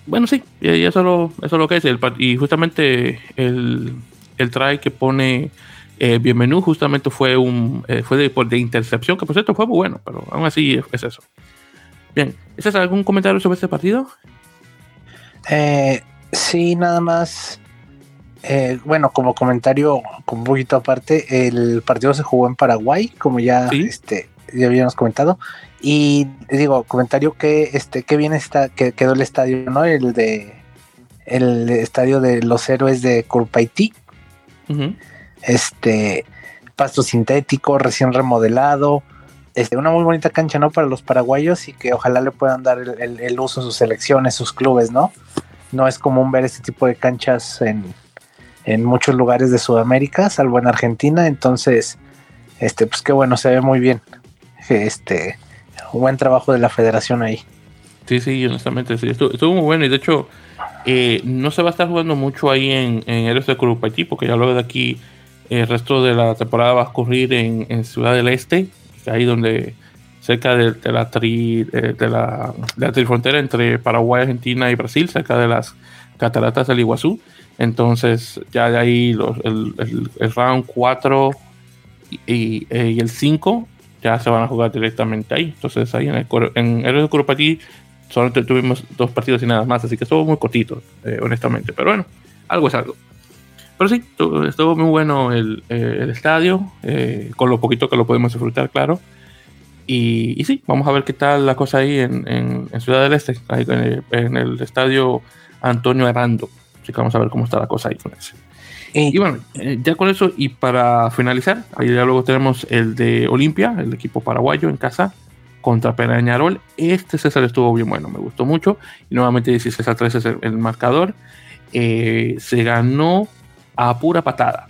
bueno, sí, eso, lo, eso es lo que es. El, y justamente el, el try que pone eh, Bienvenido justamente fue un eh, fue de, de, intercepción, que por cierto fue muy bueno, pero aún así es, eso. Bien, ¿es algún comentario sobre este partido? Eh, sí, nada más. Eh, bueno, como comentario, como un poquito aparte, el partido se jugó en Paraguay, como ya, este, ya habíamos comentado. Y digo, comentario que este, que bien está, que quedó el estadio, ¿no? El de el estadio de los héroes de Curpaití este, pasto sintético, recién remodelado. Este, una muy bonita cancha, ¿no? Para los paraguayos y que ojalá le puedan dar el, uso a sus selecciones, sus clubes, ¿no? No es común ver este tipo de canchas en, muchos lugares de Sudamérica, salvo en Argentina. Entonces, este, pues qué bueno, se ve muy bien. Este, buen trabajo de la federación ahí. Sí, sí, honestamente, sí, estuvo muy bueno y de hecho eh, no se va a estar jugando mucho ahí en, en Héroes de Haití, porque ya luego de aquí el resto de la temporada va a ocurrir en, Ciudad del Este, ahí donde cerca de, la tri, de, la, de la trifrontera entre Paraguay, Argentina y Brasil, cerca de las cataratas del Iguazú. Entonces, ya de ahí los, el, el, round 4 y, y, el 5 ya se van a jugar directamente ahí. Entonces ahí en el, en el Curupati solamente tuvimos dos partidos y nada más, así que estuvo muy cortito, eh, honestamente. Pero bueno, algo es algo. Pero sí, estuvo muy bueno el, eh, el estadio, eh, con lo poquito que lo podemos disfrutar, claro. Y, y, sí, vamos a ver qué tal la cosa ahí en, en, Ciudad del Este, ahí en, el, en, el, estadio Antonio Arando. Así que vamos a ver cómo está la cosa ahí con ese. Y, bueno, ya con eso, y para finalizar, ahí ya luego tenemos el de Olimpia, el equipo paraguayo en casa, contra Peñarol. Este César estuvo bien bueno, me gustó mucho. Y nuevamente 16 a 3 es el, el marcador. Eh, se ganó a pura patada.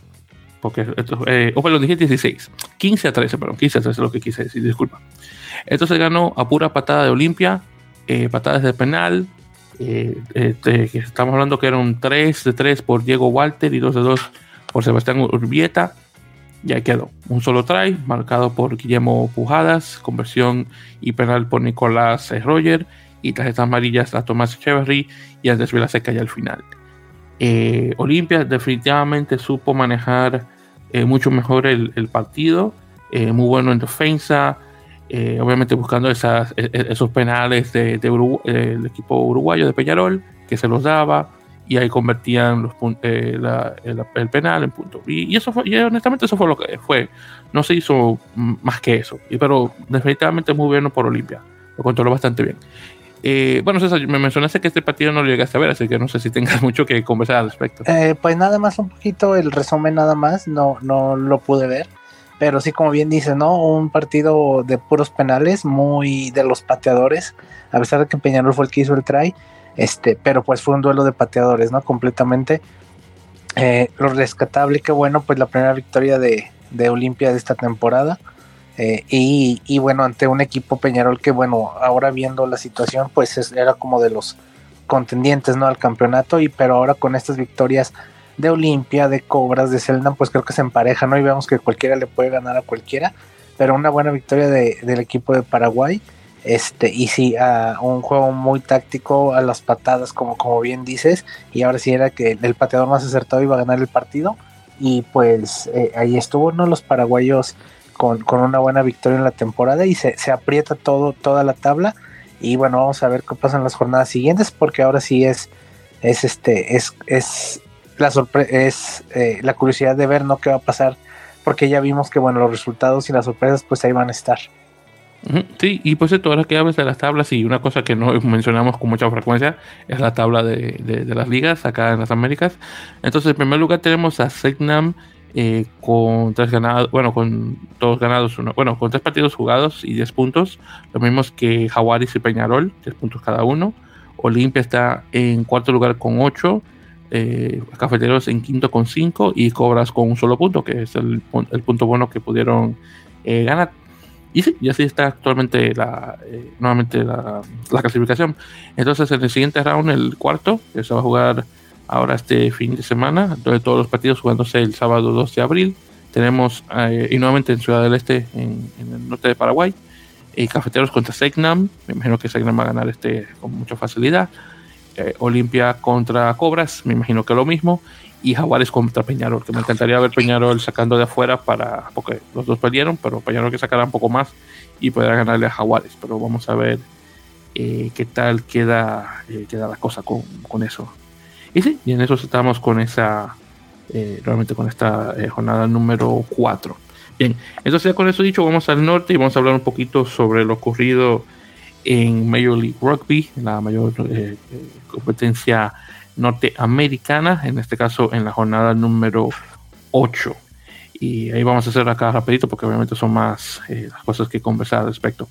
Porque esto, eh, oh, perdón, dije 16. 15 a 13, perdón, 15 a 13 es lo que quise decir, disculpa. Esto se ganó a pura patada de Olimpia, eh, patadas de penal. Eh, este, estamos hablando que eran 3 de 3 por Diego Walter y 2 de 2 por Sebastián Urbieta. Ya quedó. Un solo try, marcado por Guillermo Pujadas, conversión y penal por Nicolás Roger, y tarjetas amarillas a Tomás Echeverry y Andrés Vilaseca ya al final. Eh, Olimpia definitivamente supo manejar eh, mucho mejor el, partido, muy bueno en defensa, eh, obviamente buscando esas, e, e, esos penales del de de equipo uruguayo de Peñarol, que se los daba, y ahí convertían los, la, el, el, penal en punto. Y, y, eso fue, y honestamente eso fue lo que fue. No se hizo más que eso, y, pero definitivamente muy bueno por Olimpia. Lo controló bastante bien. Eh, bueno, César, me mencionaste que este partido no lo llegaste a ver, así que no sé si tengas mucho que conversar al respecto. Eh, pues nada más un poquito el resumen, nada más, no, no lo pude ver. Pero sí, como bien dice, ¿no? Un partido de puros penales, muy de los pateadores, a pesar de que Peñarol fue el que hizo el try, este, pero pues fue un duelo de pateadores, ¿no? Completamente. Eh, lo rescatable, que bueno, pues la primera victoria de, de Olimpia de esta temporada. Eh, y, bueno, ante un equipo Peñarol que, bueno, ahora viendo la situación, pues es, era como de los contendientes, ¿no? Al campeonato, y pero ahora con estas victorias de Olimpia, de Cobras, de Selena, pues creo que se empareja, ¿no? Y vemos que cualquiera le puede ganar a cualquiera, pero una buena victoria de, del equipo de Paraguay, este, y sí, un juego muy táctico, a las patadas, como, como bien dices, y ahora sí era que el pateador más acertado iba a ganar el partido, y pues eh, ahí estuvo, ¿no? Los paraguayos con, con, una buena victoria en la temporada y se, se, aprieta todo, toda la tabla. Y bueno, vamos a ver qué pasa en las jornadas siguientes, porque ahora sí es, es este, es, es la sorpresa, es eh, la curiosidad de ver no qué va a pasar, porque ya vimos que bueno, los resultados y las sorpresas pues ahí van a estar. Sí, y pues cierto, ahora que hablas de las tablas, y una cosa que no mencionamos con mucha frecuencia es la tabla de, de, las ligas acá en las Américas. Entonces, en primer lugar tenemos a Signam eh, con tres ganados, bueno, con dos ganados, uno, bueno, con tres partidos jugados y 10 puntos, lo mismo que Jaguares y Peñarol, 10 puntos cada uno. Olimpia está en cuarto lugar con 8, eh, Cafeteros en quinto con 5 y Cobras con un solo punto, que es el, el punto bueno que pudieron eh, ganar. Y sí, y así está actualmente la, eh, nuevamente la, la, clasificación. Entonces, en el siguiente round, el cuarto, que se va a jugar ahora este fin de semana, de todos los partidos jugándose el sábado 2 de abril. Tenemos, eh, y nuevamente en Ciudad del Este, en, en el norte de Paraguay, eh, Cafeteros contra Segnam. Me imagino que Segnam va a ganar este con mucha facilidad. Eh, Olimpia contra Cobras, me imagino que lo mismo. Y Jaguares contra Peñarol, que me encantaría ver Peñarol sacando de afuera para. porque los dos perdieron, pero Peñarol que sacará un poco más y podrá ganarle a Jaguares. Pero vamos a ver eh, qué tal queda, eh, queda la cosa con, con eso. Y sí, y en eso estamos con esa, realmente con esta jornada número 4. Bien, entonces ya con eso dicho, vamos al norte y vamos a hablar un poquito sobre lo ocurrido en Major League Rugby, la mayor eh, competencia norteamericana, en este caso en la jornada número 8. Y ahí vamos a hacer acá rapidito porque obviamente son más eh, las cosas que conversar al respecto.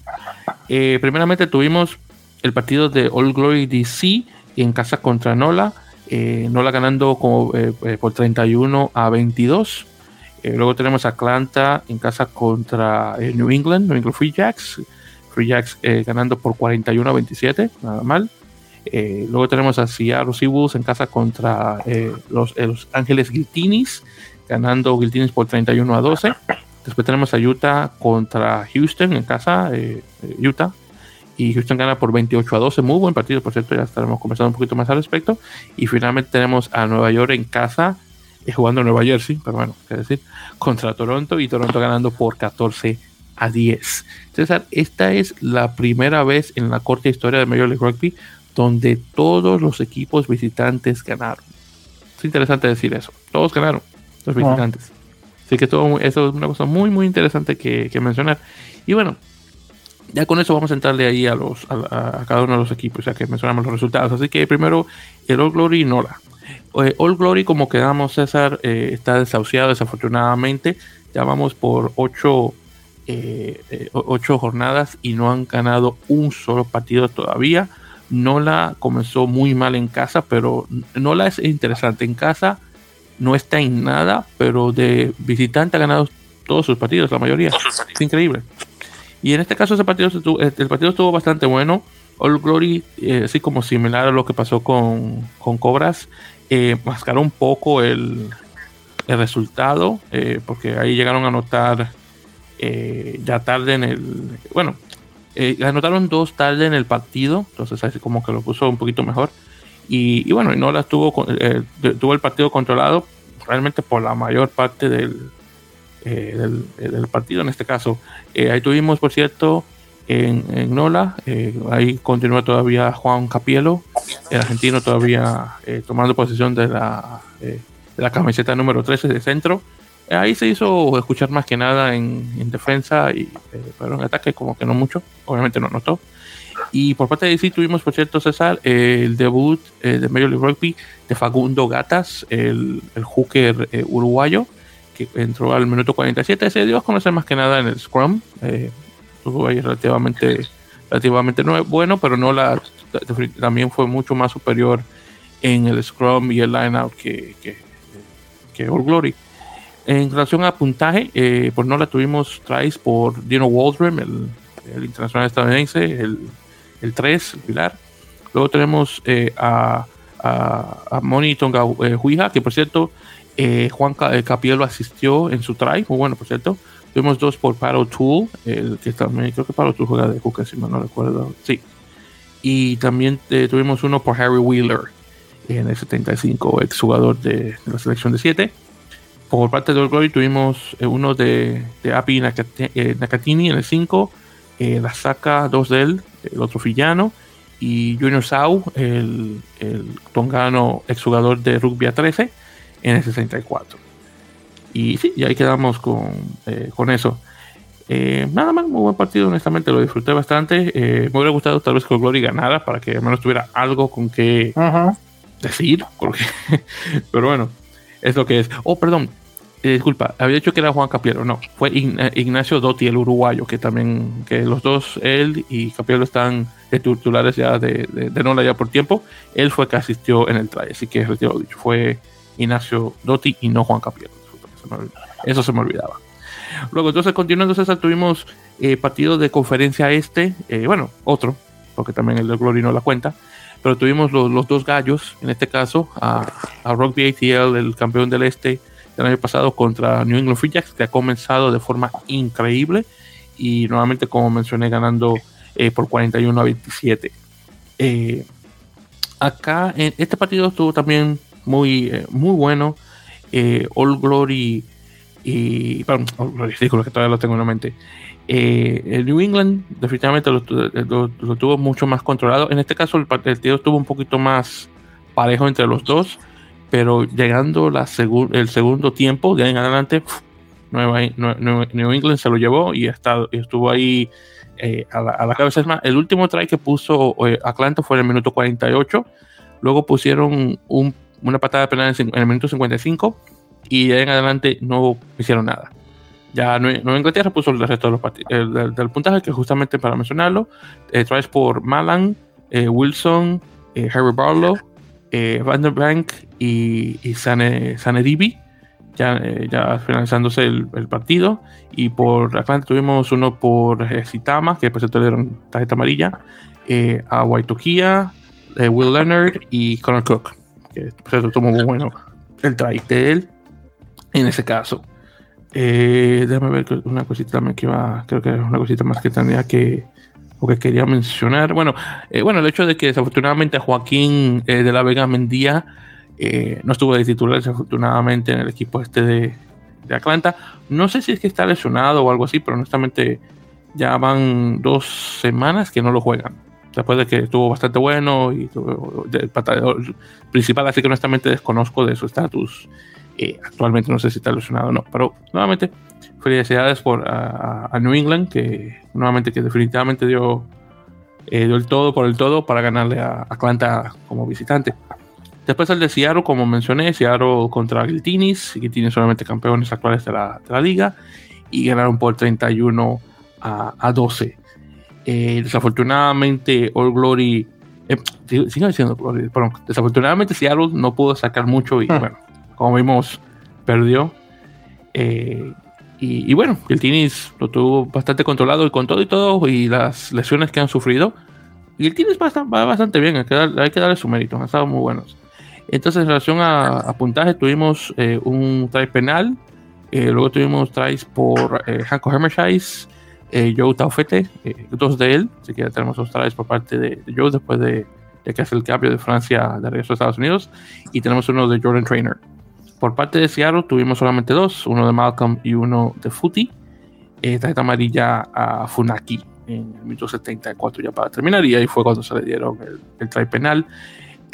Eh, primeramente tuvimos el partido de All Glory DC en casa contra Nola. Eh, Nola ganando como, eh, eh, por 31 a 22. luego tenemos Atlanta en casa contra New England, New England Free Jacks. Free Jacks ganando por 41 a 27, nada mal. luego tenemos a Seattle Seawolves en casa contra los, los, Ángeles Guiltinis, ganando Guiltinis por 31 a 12. Después tenemos a Utah contra Houston en casa, Utah, y Houston gana por 28 a 12. Muy buen partido, por cierto, ya estaremos conversando un poquito más al respecto. Y finalmente tenemos a Nueva York en casa, eh, jugando en Nueva Jersey, pero bueno, qué decir, contra Toronto y Toronto ganando por 14 a a 10. César, esta es la primera vez en la corta historia de Major League Rugby donde todos los equipos visitantes ganaron. Es interesante decir eso. Todos ganaron, los visitantes. Así que todo, eso es una cosa muy, muy interesante que, mencionar. Y bueno, ya con eso vamos a entrarle ahí a, los, a, cada uno de los equipos, ya que mencionamos los resultados. Así que primero, el All Glory y Nola. Eh, All Glory, como quedamos, César, eh, está desahuciado desafortunadamente. Ya vamos por ocho, eh, ocho jornadas y no han ganado un solo partido todavía. Nola comenzó muy mal en casa, pero Nola es interesante. En casa no está en nada, pero de visitante ha ganado todos sus partidos, la mayoría. Es increíble. Y en este caso ese partido el partido estuvo bastante bueno. All Glory, eh, así como similar a lo que pasó con, con Cobras, eh, mascaró un poco el, el resultado, eh, porque ahí llegaron a anotar ya tarde en el... Bueno, anotaron dos tarde en el partido, entonces así como que lo puso un poquito mejor. Y, bueno, y no las tuvo, tuvo el partido controlado realmente por la mayor parte del, del, del, partido en este caso. ahí tuvimos, por cierto, en, Nola. Eh, ahí continúa todavía Juan Capielo, el argentino todavía eh, tomando posesión de la, eh, de la camiseta número 13 de centro. Ahí se hizo escuchar más que nada en, defensa, y, pero en ataque como que no mucho, obviamente no notó. Y por parte de sí tuvimos, por cierto, César, el debut de Major League Rugby de Facundo Gatas, el, el hooker uruguayo, que entró al minuto 47. Se dio a conocer más que nada en el Scrum estuvo ahí relativamente, relativamente bueno, pero no la también fue mucho más superior en el Scrum y el Lineout que, que, que All Glory. En relación a puntaje, eh, pues no la tuvimos tries por Dino Waldrum, el, el internacional estadounidense, el, el 3, el pilar. Luego tenemos eh, a, a, a, Moni Tonga eh, Huija, que por cierto, eh, Juan Capielo asistió en su try, muy bueno por cierto. Tuvimos dos por Paddle Tool, el que también, creo que Paddle Tool juega de Cuca, si no recuerdo. Sí. Y también eh, tuvimos uno por Harry Wheeler en el 75, exjugador de, de la selección de 7. Por parte de Glory tuvimos eh, uno de, de Api eh, Nakatini en el 5, la saca dos de él, el otro Fillano, y Junior Sau, el, el tongano exjugador de Rugby a 13 en el 64. Y sí, y ahí quedamos con, eh, con eso. Eh, nada más, muy buen partido, honestamente lo disfruté bastante. Eh, me hubiera gustado tal vez que Glory ganara para que al menos tuviera algo con que decir, porque, pero bueno, es lo que es. Oh, perdón, disculpa, había dicho que era Juan Capiero, no, fue Ignacio Dotti, el uruguayo, que también, que los dos, él y Capiero están titulares ya de, de, de Nola ya por tiempo. Él fue que asistió en el try, así que retiro dicho, fue Ignacio Dotti y no Juan Capiero. Eso se me olvidaba. Luego, entonces, continuando, César, tuvimos eh, de conferencia este, eh, bueno, otro, porque también el de Glory no la cuenta, pero tuvimos los, dos gallos, en este caso, a, a Rugby ATL, el campeón del este del año pasado, contra New England Free Jacks, que ha comenzado de forma increíble y nuevamente, como mencioné, ganando eh, por 41 a 27. acá, en este partido estuvo también muy, muy bueno. Eh, All Glory y. Perdón, All Glory, que todavía lo tengo en la mente. Eh, New England definitivamente lo, tuvo mucho más controlado. En este caso, el partido estuvo un poquito más parejo entre los dos, pero llegando la el segundo tiempo, de ahí en adelante, New England se lo llevó y, estuvo ahí eh, a, la, cabeza. Es más, el último try que puso Atlanta fue en el minuto 48. Luego pusieron un una patada penal en, el minuto 55 y de ahí en adelante no hicieron nada. Ya Nueva Inglaterra puso el resto de los del, puntaje, que justamente para mencionarlo, eh, traes por Malan, eh, Wilson, eh, Harry Barlow, eh, Vanderbank y, y Sane, Sanedibi, ya, ya finalizándose el, partido. Y por Atlanta tuvimos uno por Citama, que después se dieron tarjeta amarilla, a Waitokia, Will Leonard y Connor Cook que se tomó muy bueno el try de él en ese caso. Eh, déjame ver una cosita también que va, creo que es una cosita más que tenía que o que quería mencionar. Bueno, eh, bueno, el hecho de que desafortunadamente Joaquín eh, de la Vega Mendía no estuvo de titular desafortunadamente en el equipo este de, de Atlanta. No sé si es que está lesionado o algo así, pero honestamente ya van dos semanas que no lo juegan. Después de que estuvo bastante bueno y el principal, así que honestamente desconozco de su estatus. Eh, actualmente no sé si está lesionado o no, pero nuevamente felicidades por a, New England que nuevamente que definitivamente dio, eh, dio el todo por el todo para ganarle a Atlanta como visitante. Después el de Seattle, como mencioné, Seattle contra Giltinis, tiene solamente campeones actuales de la, de la liga, y ganaron por 31 a, a 12. Eh, desafortunadamente, All Glory, eh, sigo diciendo Glory, perdón, desafortunadamente Seattle no pudo sacar mucho y ah. bueno, como vimos, perdió. Eh, y, y, bueno, Giltinis lo tuvo bastante controlado y con todo y todo, y las lesiones que han sufrido, Giltinis va, va bastante bien, hay que, hay que darle su mérito, han estado muy buenos. Entonces, en relación a, puntaje, tuvimos eh, un try penal, eh, luego tuvimos tries por eh, Hanko Hermersheis, eh, Joe Taufete, dos de él, así que ya tenemos dos tries por parte de, Joe después de, que hace el cambio de Francia de regreso a Estados Unidos, y tenemos uno de Jordan Trainer. Por parte de Seattle tuvimos solamente dos, uno de Malcolm y uno de Futi. tarjeta amarilla a Funaki en el minuto 74 ya para terminar, y ahí fue cuando se le dieron el, el try penal.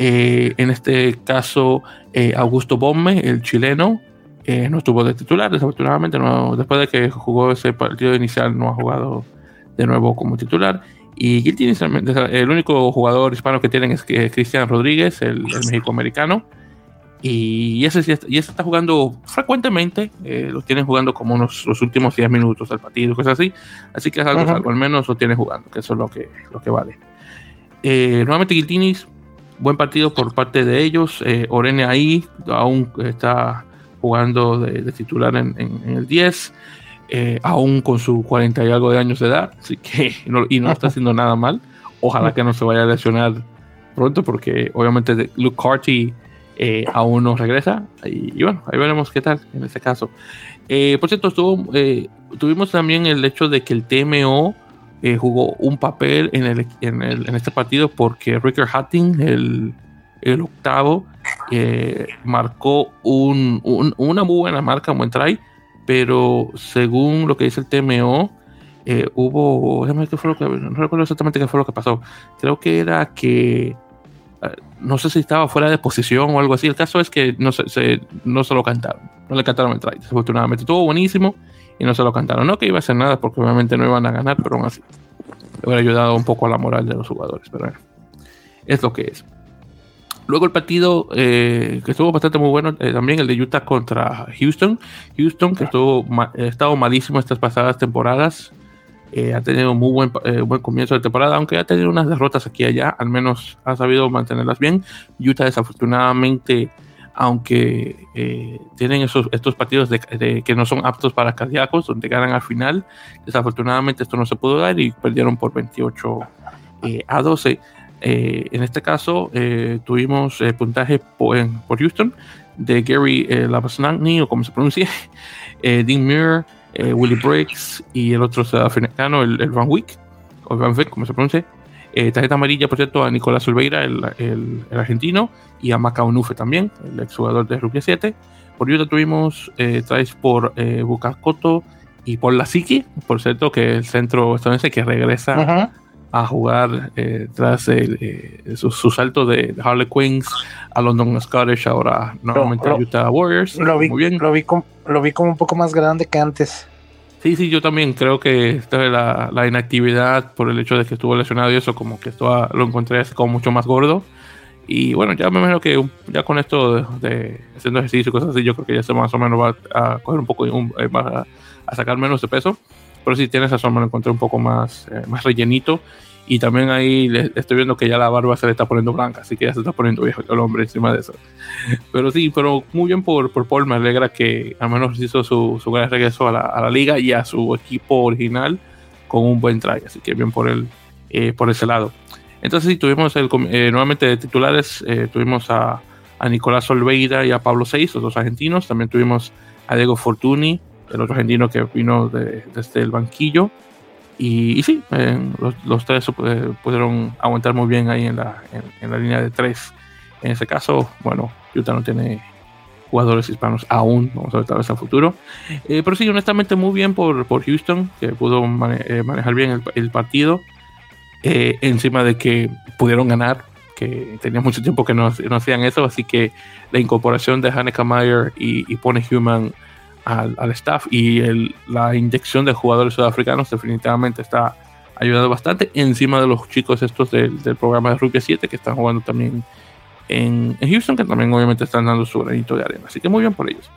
Eh, en este caso, eh, Augusto Bomme, el chileno, eh, no estuvo de titular, desafortunadamente, no, después de que jugó ese partido inicial, no ha jugado de nuevo como titular. Y el único jugador hispano que tienen es Cristian Rodríguez, el, el mexicoamericano. Y ese, y ese está jugando frecuentemente, lo tienen jugando como unos, los últimos 10 minutos del partido, cosas así. Así que es algo, al menos lo tiene jugando, que eso es lo que, lo que vale. nuevamente, Guiltinis buen partido por parte de ellos. Eh, Orene ahí aún está jugando de, titular en, el 10, eh, aún con su 40 y algo de años de edad, así que y no está haciendo nada mal. Ojalá que no se vaya a lesionar pronto, porque obviamente Luke Carty eh, aún no regresa. Y, bueno, ahí veremos qué tal en este caso. por cierto, estuvo, tuvimos también el hecho de que el TMO eh, jugó un papel en, el, en, el, en, este partido porque Ricker Hatting, el, el octavo, eh, marcó un, un, una muy buena marca, un buen try, pero según lo que dice el TMO, eh, hubo, qué fue lo que, no recuerdo exactamente qué fue lo que pasó, creo que era que no sé si estaba fuera de posición o algo así. El caso es que no se, no se lo cantaron. No le cantaron el try, desafortunadamente. Estuvo buenísimo y no se lo cantaron. No que iba a hacer nada porque obviamente no iban a ganar, pero aún así le hubiera ayudado un poco a la moral de los jugadores. Pero bueno, es lo que es. Luego el partido eh, que estuvo bastante muy bueno, eh, también el de Utah contra Houston. Houston que estuvo ha estado malísimo estas pasadas temporadas. Eh, ha tenido muy buen, buen comienzo de temporada, aunque ha tenido unas derrotas aquí y allá, al menos ha sabido mantenerlas bien. Utah desafortunadamente aunque eh, tienen esos, estos partidos que no son aptos para cardíacos, donde ganan al final. Desafortunadamente esto no se pudo dar y perdieron por 28 eh, a 12. Eh, en este caso tuvimos puntaje por, Houston de Gary Labasnagni, o como se pronuncia, Dean Muir, Willie Briggs y el otro sudafricano, el, el Van Wick, o Van Wick, como se pronuncia. Eh, tarjeta amarilla, por cierto, a Nicolás Olveira, el, el, argentino, y a Macao Nufe también, el exjugador de Rugby 7. Por Utah tuvimos eh, traes por eh, Bucacoto y por la Siki, por cierto, que el centro estadounidense que regresa a jugar eh, tras su, su, salto de, Harley Queens a London Scottish, ahora nuevamente a Utah Warriors. Lo vi, Muy bien. Lo vi, lo vi como un poco más grande que antes. Sí, sí, yo también creo que esta la, la, inactividad por el hecho de que estuvo lesionado y eso, como que esto lo encontré así como mucho más gordo. Y bueno, ya me imagino que ya con esto de, haciendo ejercicio y cosas así, yo creo que ya se más o menos va a coger un poco, un, eh, a, a, sacar menos de peso. Pero si tienes razón, me lo encontré un poco más, eh, más rellenito. Y también ahí le, estoy viendo que ya la barba se le está poniendo blanca, así que ya se está poniendo viejo el hombre encima de eso. Pero sí, pero muy bien por, por Paul, me alegra que al menos hizo su, su gran regreso a la, a la, liga y a su equipo original con un buen try, así que bien por, él, eh, por ese lado. Entonces sí, tuvimos el, eh, nuevamente de titulares, eh, tuvimos a, a, Nicolás Olveira y a Pablo Seis, los dos argentinos, también tuvimos a Diego Fortuni, el otro argentino que vino de, desde el banquillo, y, sí, eh, los, tres eh, pudieron aguantar muy bien ahí en la, en, la línea de tres. En ese caso, bueno, Utah no tiene jugadores hispanos aún. Vamos a ver tal vez a futuro. Eh, pero sí, honestamente, muy bien por, por Houston, que pudo eh, manejar bien el, partido. Encima de que pudieron ganar, que tenía mucho tiempo que no, no hacían eso. Así que la incorporación de Hanneke Meyer y, y Pone Human al, al, staff y el, la inyección de jugadores sudafricanos definitivamente está ayudando bastante. Encima de los chicos estos del, del programa de Rugby 7 que están jugando también en, Houston, que también obviamente están dando su granito de arena. Así que muy bien por ellos.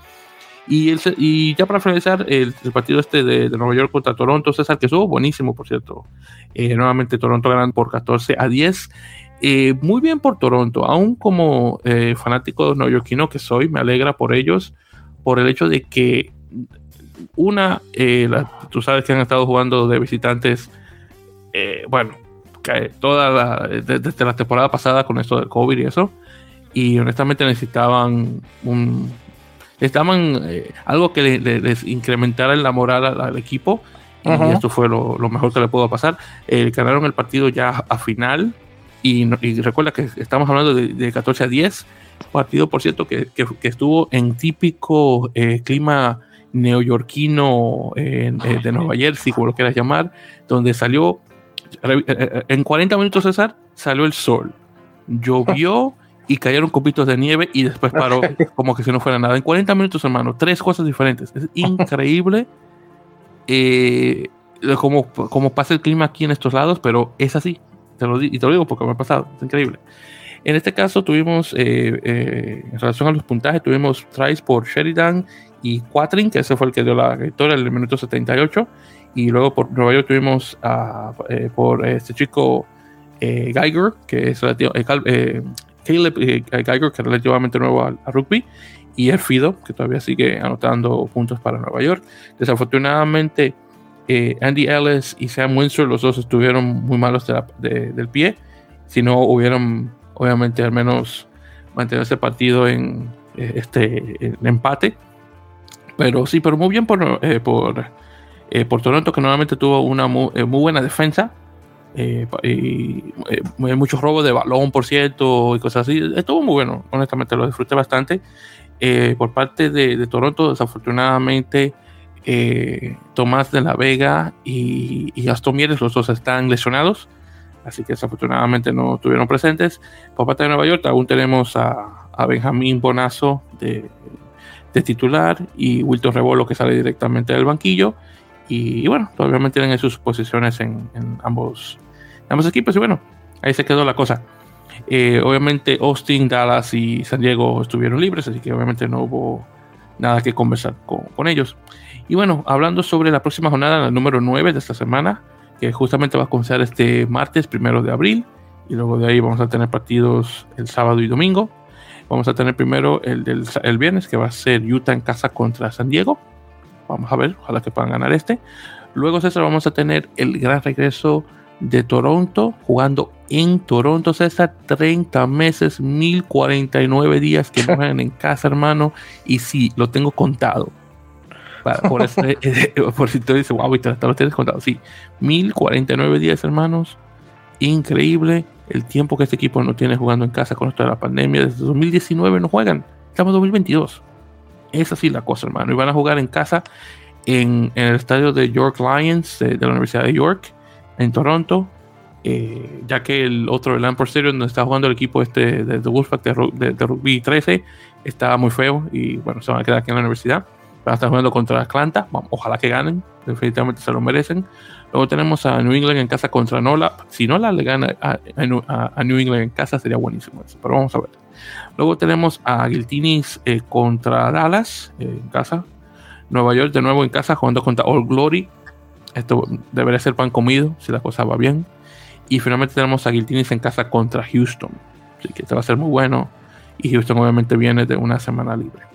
Y, el, y ya para finalizar, el, partido este de, Nueva York contra Toronto, César, que estuvo buenísimo, por cierto. Eh, nuevamente Toronto ganan por 14 a 10. Eh, muy bien por Toronto, aún como eh, fanático neoyorquino que soy, me alegra por ellos, por el hecho de que una, tú sabes que han estado jugando de visitantes, bueno, toda la, desde la temporada pasada con esto del COVID y eso, y honestamente necesitaban un necesitaban eh, algo que les incrementara la moral al, equipo y esto fue lo, mejor que le pudo pasar. Eh, ganaron el partido ya a final y, recuerda que estamos hablando de, 14 a 10 partido por cierto que, estuvo en típico eh, clima neoyorquino de Nueva Jersey como lo quieras llamar donde salió en 40 minutos César salió el sol llovió y cayeron copitos de nieve y después paró como que si no fuera nada. En 40 minutos, hermano, tres cosas diferentes. Es increíble eh, cómo, pasa el clima aquí en estos lados, pero es así. Te lo, y te lo digo porque me ha pasado. Es increíble. En este caso tuvimos, eh, eh, en relación a los puntajes, tuvimos tries por Sheridan y Quatrin, que ese fue el que dio la victoria en el minuto 78. Y luego por Nueva York tuvimos por este chico Geiger, que es Caleb eh, Geiger, que es relativamente nuevo al, rugby, y el Fido, que todavía sigue anotando puntos para Nueva York. Desafortunadamente, eh, Andy Ellis y Sam Windsor, los dos estuvieron muy malos del pie. Si no hubieran, obviamente, al menos mantenido ese partido en eh, este empate. Pero sí, pero muy bien por, por, por Toronto, que nuevamente tuvo una muy buena defensa eh, y, eh, muchos robos de balón, por cierto, y cosas así. Estuvo muy bueno, honestamente, lo disfruté bastante. Eh, por parte de, Toronto, desafortunadamente, Tomás de la Vega y, y Mieres, los dos están lesionados, así que desafortunadamente no estuvieron presentes. Por parte de Nueva York, aún tenemos a, a Benjamín Bonazo de, de, titular y Wilton Rebolo que sale directamente del banquillo. Y, bueno, todavía tienen sus posiciones en, en ambos ambos equipos y bueno, ahí se quedó la cosa. Eh, obviamente Austin, Dallas y San Diego estuvieron libres, así que obviamente no hubo nada que conversar con, ellos. Y bueno, hablando sobre la próxima jornada, la número 9 de esta semana, que justamente va a comenzar este martes primero de abril, y luego de ahí vamos a tener partidos el sábado y domingo. Vamos a tener primero el del el viernes, que va a ser Utah en casa contra San Diego. Vamos a ver, ojalá que puedan ganar este. Luego, César, vamos a tener el gran regreso de Toronto, jugando en Toronto, César, 30 meses, 1049 días que juegan en casa, hermano, y sí, lo tengo contado. Por, eh, eh, por, si te dices, wow, lo tienes contado. Sí, 1049 días, hermanos. Increíble el tiempo que este equipo no tiene jugando en casa con esto de la pandemia. Desde 2019 no juegan. Estamos en 2022. Es así la cosa, hermano. Y van a jugar en casa en, el estadio de York Lions de la Universidad de York en Toronto, eh, ya que el otro, el Lamport Stadium, donde está jugando el equipo este de, de Wolfpack de, Rugby 13, está muy feo y bueno, se van a quedar aquí en la universidad. Van a estar jugando contra Atlanta, ojalá que ganen, definitivamente se lo merecen. Luego tenemos a New England en casa contra Nola. Si Nola le gana a, New England en casa sería buenísimo eso, pero vamos a ver. Luego tenemos a Guiltinis eh, contra Dallas eh, en casa. Nueva York de nuevo en casa jugando contra All Glory esto debería ser pan comido si la cosa va bien. Y finalmente tenemos a Guiltinis en casa contra Houston. Así que este va a ser muy bueno. Y Houston obviamente viene de una semana libre.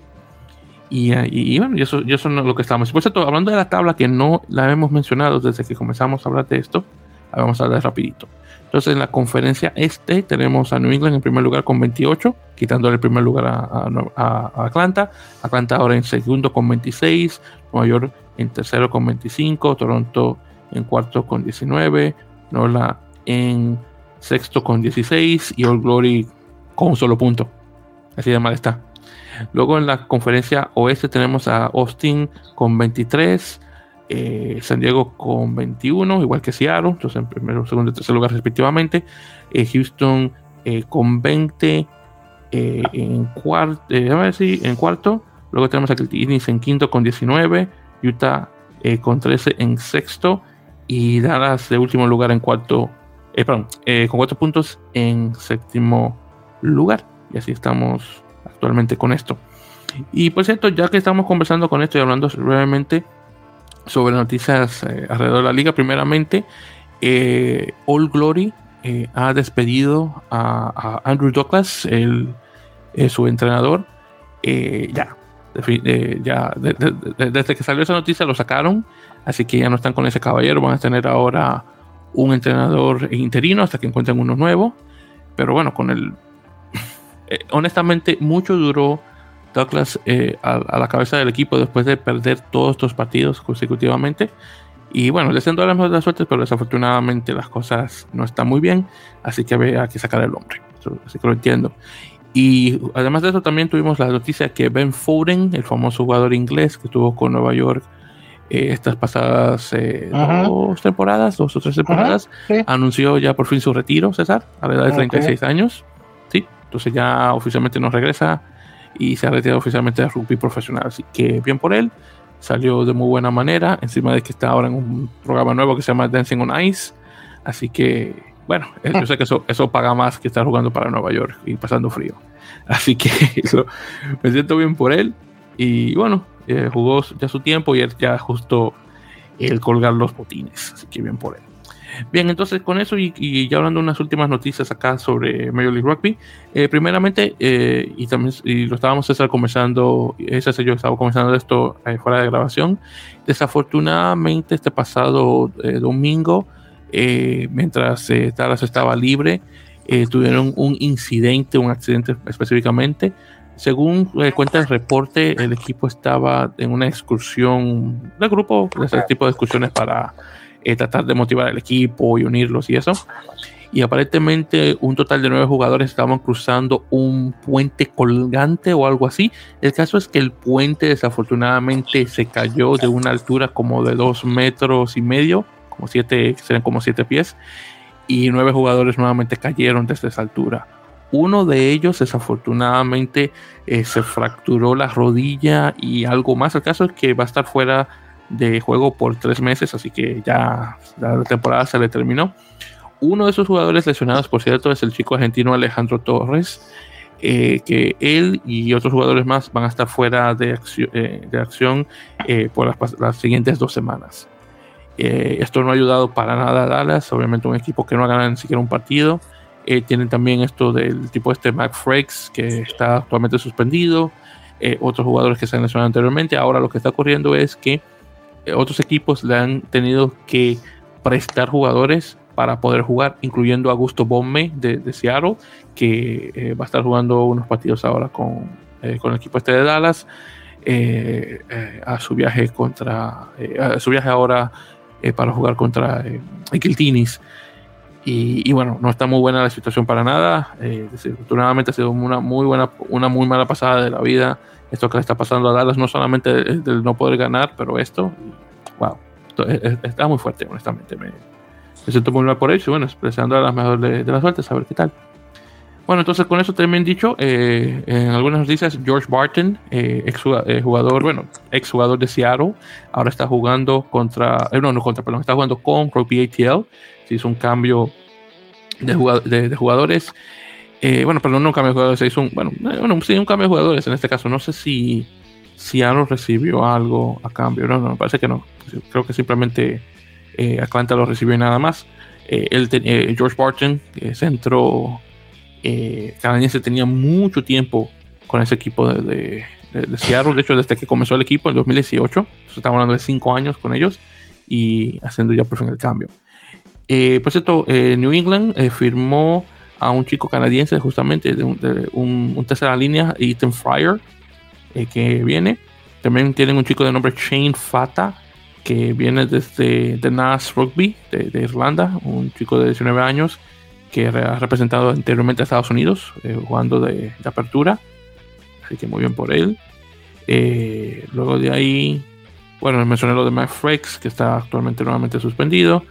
Y, y, bueno, y eso, y eso es lo que estamos. Por cierto, hablando de la tabla que no la hemos mencionado desde que comenzamos a hablar de esto, vamos a hablar rapidito. Entonces en la conferencia este tenemos a New England en primer lugar con 28, quitándole el primer lugar a, a Atlanta. Atlanta ahora en segundo con 26, Nueva York en tercero con 25, Toronto en cuarto con 19, Nola en sexto con 16 y All Glory con un solo punto. Así de mal está. Luego en la conferencia oeste tenemos a Austin con 23, eh, San Diego con 21, igual que Seattle, entonces en primero, segundo y tercer lugar respectivamente. Eh, Houston eh, con 20 en, cuarto, en cuarto. Luego tenemos a Cleveland en quinto con 19, Utah con 13 en sexto y Dallas de último lugar en cuarto, perdón, con cuatro puntos en séptimo lugar. Y así estamos actualmente con esto. Y por cierto, ya que estamos conversando con esto y hablando brevemente sobre noticias eh, alrededor de la liga. Primeramente, eh, All Glory eh, ha despedido a, Andrew Douglas, el, su entrenador. ya, ya desde que salió esa noticia lo sacaron, así que ya no están con ese caballero. Van a tener ahora un entrenador interino hasta que encuentren uno nuevo. Pero bueno, con el. Honestamente, mucho duró Douglas eh, a, la cabeza del equipo después de perder todos estos partidos consecutivamente. Y bueno, le siento las mejores suertes, pero desafortunadamente las cosas no están muy bien, así que había que sacar el hombre. Así que lo entiendo. Y además de eso, también tuvimos la noticia que Ben Foden, el famoso jugador inglés que estuvo con Nueva York eh, estas pasadas eh, dos temporadas, dos o tres temporadas, anunció ya por fin su retiro, César, a la edad de 36 años. Entonces ya oficialmente nos regresa y se ha retirado oficialmente del rugby profesional. Así que bien por él, salió de muy buena manera, encima de que está ahora en un programa nuevo que se llama Dancing on Ice. Así que, bueno, eh, yo sé que eso, eso paga más que estar jugando para Nueva York y pasando frío. Así que me siento bien por él. Y bueno, eh, jugó ya su tiempo y él ya justo el colgar los botines. Así que bien por él. Bien, entonces con eso y, ya hablando de unas últimas noticias acá sobre Major League Rugby, eh, primeramente, eh, y también y lo estábamos estar conversando, ese yo estaba conversando de esto eh, fuera de grabación, desafortunadamente este pasado domingo, mientras Dallas estaba libre, tuvieron un incidente, un accidente específicamente. Según cuenta el reporte, el equipo estaba en una excursión, un grupo de ese tipo de excursiones para tratar de motivar al equipo y unirlos y eso. Y aparentemente un total de nueve jugadores estaban cruzando un puente colgante o algo así. El caso es que el puente desafortunadamente se cayó de una altura como de dos metros y medio, como siete, serían como siete pies, y nueve jugadores nuevamente cayeron desde esa altura. Uno de ellos desafortunadamente eh, se fracturó la rodilla y algo más. El caso es que va a estar fuera de juego por tres meses, así que ya la temporada se le terminó. Uno de esos jugadores lesionados, por cierto, es el chico argentino Alejandro Torres, eh, que él y otros jugadores más van a estar fuera de, acción, eh, acción eh, por las, siguientes dos semanas. esto no ha ayudado para nada a Dallas, obviamente un equipo que no ha ganado ni siquiera un partido. tienen también esto del tipo este Mac Frakes, que está actualmente suspendido. otros jugadores que se han lesionado anteriormente. Ahora lo que está ocurriendo es que otros equipos le han tenido que prestar jugadores para poder jugar, incluyendo a Augusto Bomme de, Seattle, que eh, va a estar jugando unos partidos ahora con, eh, con el equipo este de Dallas, eh, a su viaje contra, su viaje ahora para jugar contra Kiltinis. Y, bueno, no está muy buena la situación para nada. desafortunadamente ha sido una muy buena, una muy mala pasada de la vida esto que le está pasando a Dallas, no solamente del no poder ganar, pero esto, wow, está muy fuerte, honestamente. Me, siento muy mal por y bueno, expresando a las mejores de, las suertes, a ver qué tal. Bueno, entonces con eso también dicho, eh, en algunas noticias, George Barton, eh, ex eh, jugador, bueno, ex jugador de Seattle, ahora está jugando contra, no, no contra, perdón, está jugando con Rugby ATL, se hizo un cambio de, de jugadores bueno, perdón, no un cambio de jugadores, se hizo un, bueno, bueno, sí, un cambio de jugadores en este caso. No sé si, Aaron recibió algo a cambio. No, no, me parece que no. Creo que simplemente Atlanta lo recibió y nada más. Eh, George Barton, centro canadiense, tenía mucho tiempo con ese equipo de, de, Seattle. De hecho, desde que comenzó el equipo en 2018, estamos hablando de cinco años con ellos y haciendo ya por fin el cambio. por cierto, New England firmó a un chico canadiense, justamente de un, tercera línea, Ethan Fryer, eh, que viene. También tienen un chico de nombre Shane Fata, que viene desde The Nas Rugby de, Irlanda, un chico de 19 años que ha representado anteriormente a Estados Unidos, eh, jugando de, apertura. así que muy bien por él. Eh, luego de ahí, bueno, mencioné lo de Matt Frex, que está actualmente nuevamente suspendido.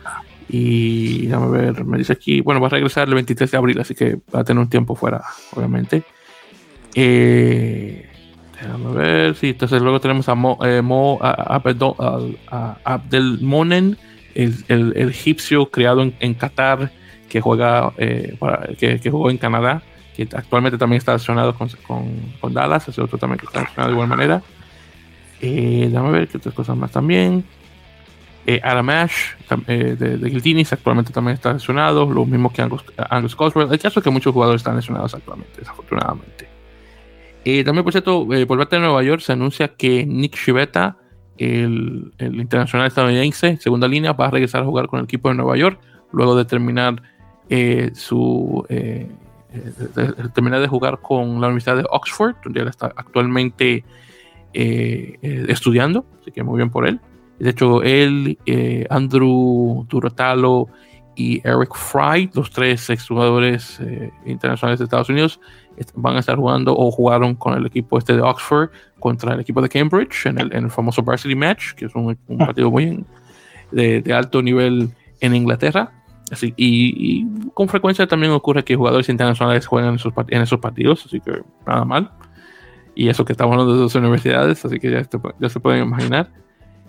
Y déjame ver, me dice aquí, bueno, va a regresar el 23 de abril, así que va a tener un tiempo fuera, obviamente. Eh, déjame ver, sí, entonces luego tenemos a Mo, eh, Abdelmonen, el, el, egipcio criado en, Qatar, que juega, eh, que, que, jugó en Canadá, que actualmente también está relacionado con, con, Dallas, ese otro también que está relacionado de igual manera. Eh, déjame ver qué otras cosas más también. Eh, Adamash eh, de, de Guiltinis actualmente también está lesionado, lo mismo que Angus, Angus Coswell. El caso es que muchos jugadores están lesionados actualmente, desafortunadamente. Eh, también, por cierto, eh, por parte de Nueva York se anuncia que Nick Shivetta, el, el, internacional estadounidense, segunda línea, va a regresar a jugar con el equipo de Nueva York luego de terminar eh, su. De, de, terminar de jugar con la Universidad de Oxford, donde él está actualmente estudiando, así que muy bien por él. De hecho, él, eh, Andrew Durotalo y Eric Fry, los tres exjugadores eh, internacionales de Estados Unidos, van a estar jugando o jugaron con el equipo este de Oxford contra el equipo de Cambridge en el, en el famoso Varsity Match, que es un, un partido muy de, de, alto nivel en Inglaterra. Así, y, y, con frecuencia también ocurre que jugadores internacionales juegan en esos, en esos partidos, así que nada mal. Y eso que estamos hablando de dos universidades, así que ya, ya se pueden imaginar.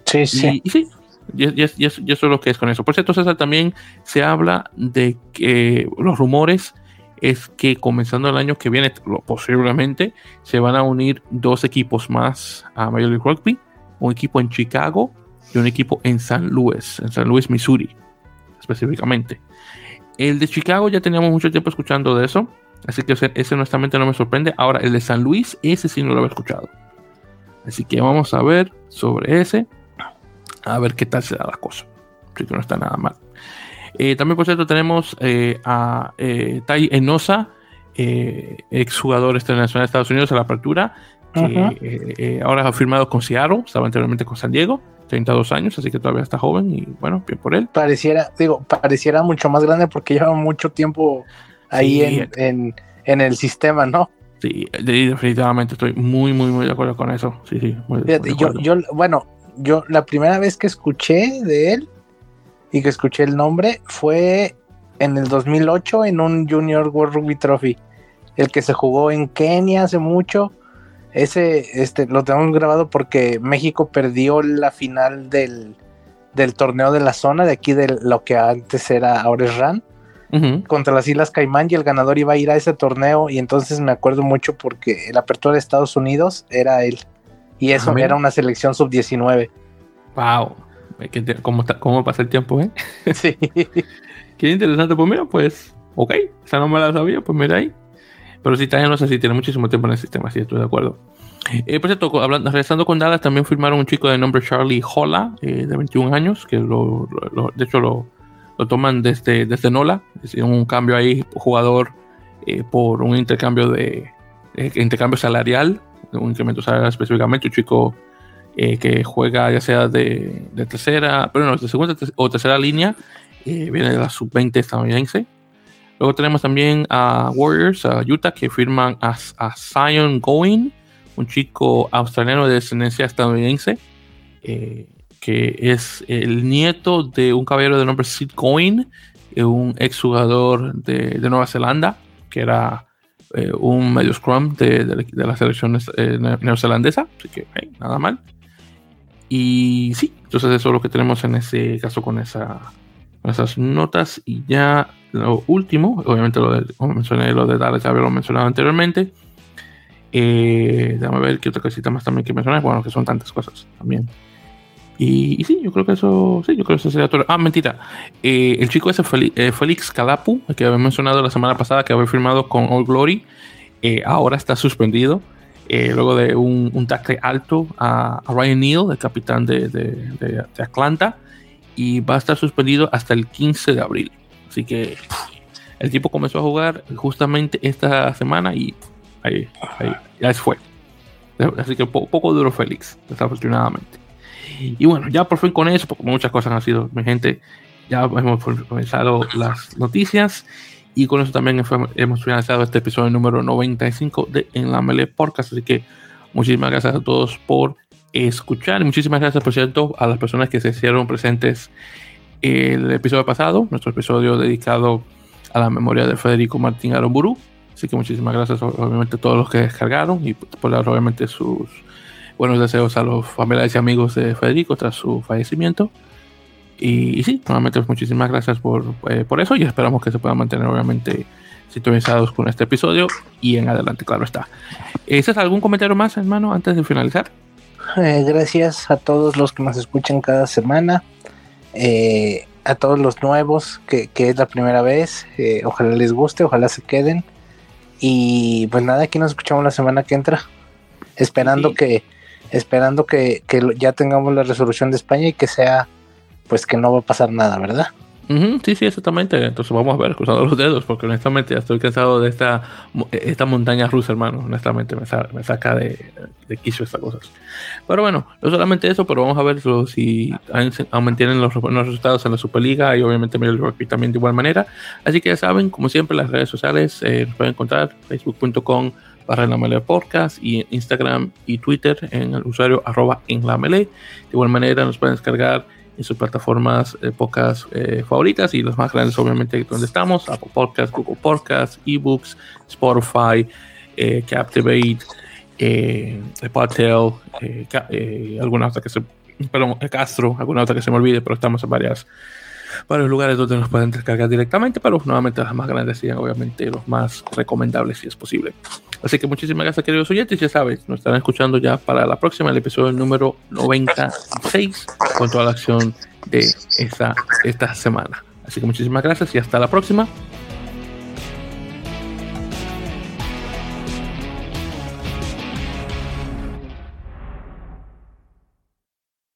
Sí, sí. Y, sí, y, eso es lo que es con eso. Por cierto, César, también se habla de que los rumores es que comenzando el año que viene, posiblemente, se van a unir dos equipos más a Major League Rugby, un equipo en Chicago y un equipo en San Luis, en San Luis, Missouri, específicamente. El de Chicago ya teníamos mucho tiempo escuchando de eso, así que ese, ese honestamente no me sorprende. Ahora, el de San Luis, ese sí no lo había escuchado. Así que vamos a ver sobre ese a ver qué tal se da la cosa. Así que no está nada mal. Eh, también, por cierto, tenemos eh, a eh, Tai Enosa, eh, exjugador internacional de Estados Unidos a la apertura, que uh -huh. ahora ha firmado con Seattle, estaba anteriormente con San Diego, 32 años, así que todavía está joven y bueno, bien por él. Pareciera, digo, pareciera mucho más grande porque lleva mucho tiempo ahí sí, en, en, en, el sistema, ¿no? Sí, definitivamente estoy muy, muy, muy de acuerdo con eso. Sí, sí. Muy, Fíjate, muy yo, yo, bueno, yo la primera vez que escuché de él y que escuché el nombre fue en el 2008 en un Junior World Rugby Trophy, el que se jugó en Kenia hace mucho. Ese este, lo tenemos grabado porque México perdió la final del, del torneo de la zona, de aquí de lo que antes era Aures Ran, uh -huh. contra las Islas Caimán, y el ganador iba a ir a ese torneo. Y entonces me acuerdo mucho porque la apertura de Estados Unidos era él. Y eso ah, era una selección sub-19. Wow. ¿Cómo, está, ¿Cómo pasa el tiempo, eh? Sí. Qué interesante. Pues mira, pues, ok. Esa no me la sabía, pues mira ahí. Pero sí, también no sé si tiene muchísimo tiempo en el sistema, sí, estoy de acuerdo. Eh, por cierto, hablando, regresando con Dallas, también firmaron un chico de nombre Charlie Holla, eh, de 21 años, que lo, lo, de hecho lo, lo, toman desde, desde Nola. Es un cambio ahí, jugador, eh, por un intercambio de intercambio salarial un incremento salarial específicamente, un chico eh, que juega ya sea de, de, tercera, pero no, de segunda o tercera línea, eh, viene de la sub-20 estadounidense. Luego tenemos también a Warriors, a Utah, que firman a, a Zion Going, un chico australiano de descendencia estadounidense, eh, que es el nieto de un caballero de nombre Sid Going, un exjugador de, de Nueva Zelanda, que era eh, un medio scrum de, de, de la selección eh, neozelandesa, así que nada mal. Y sí, entonces eso es lo que tenemos en ese caso con, esa, esas notas. Y ya lo último, obviamente lo de, como mencioné, lo de Dallas ya lo mencionado anteriormente. Eh, déjame ver qué otra cosita más también que mencionar. Bueno, que son tantas cosas también. Y, y, sí, yo creo que eso, sí, yo creo que eso sería todo. Ah, mentira. Eh, el chico ese, Félix, eh, Félix Calapu, que había mencionado la semana pasada, que había firmado con All Glory, eh, ahora está suspendido. Eh, luego de un, un tackle alto a, a, Ryan Neal, el capitán de, de, de, de, Atlanta, y va a estar suspendido hasta el 15 de abril. Así que el tipo comenzó a jugar justamente esta semana y ahí, ahí ya fue. Así que poco, poco duro Félix, desafortunadamente. Y bueno, ya por fin con eso, porque muchas cosas han sido, mi gente, ya hemos comenzado las noticias. Y con eso también hemos finalizado este episodio número 95 de En la Mele Podcast. Así que muchísimas gracias a todos por escuchar. Y muchísimas gracias, por cierto, a las personas que se hicieron presentes el episodio pasado, nuestro episodio dedicado a la memoria de Federico Martín Aramburu. Así que muchísimas gracias, obviamente, a todos los que descargaron y por dar, obviamente, sus buenos deseos a los familiares y amigos de Federico tras su fallecimiento. Y, sí, nuevamente pues, muchísimas gracias por, eh, por eso y esperamos que se puedan mantener obviamente sintonizados con este episodio y en adelante, claro está. ¿Ese es algún comentario más, hermano, antes de finalizar? Eh, gracias a todos los que nos escuchan cada semana, eh, a todos los nuevos, que, que, es la primera vez, ojalá les guste, ojalá se queden. Y pues nada, aquí nos escuchamos la semana que entra, esperando que esperando que, que ya tengamos la resolución de España y que sea pues que no va a pasar nada, ¿verdad? Sí, sí, exactamente. Entonces vamos a ver, cruzando los dedos, porque honestamente ya estoy cansado de esta, esta montaña rusa, hermano. Honestamente me, me saca de, de, quicio estas cosas. Pero bueno, no solamente eso, pero vamos a ver si mantienen los, los, resultados en la Superliga y obviamente el rugby también de igual manera. Así que ya saben, como siempre, las redes sociales eh, nos pueden encontrar facebook.com barra en la melee podcast y Instagram y Twitter en el usuario arroba en la melee. De igual manera nos pueden descargar en sus plataformas eh, pocas eh, favoritas y las más grandes obviamente donde estamos, Apple Podcasts, Google Podcasts, eBooks, Spotify, eh, Captivate, eh, Podtail, alguna otra que se, perdón, Castro, alguna otra que se me olvide, pero estamos en varias varios lugares donde nos pueden descargar directamente, pero nuevamente las más grandes serían obviamente los más recomendables si es posible. Así que muchísimas gracias queridos oyentes, ya sabes, nos estarán escuchando ya para la próxima, el episodio número 96 con toda la acción de esta, esta semana. Así que muchísimas gracias y hasta la próxima.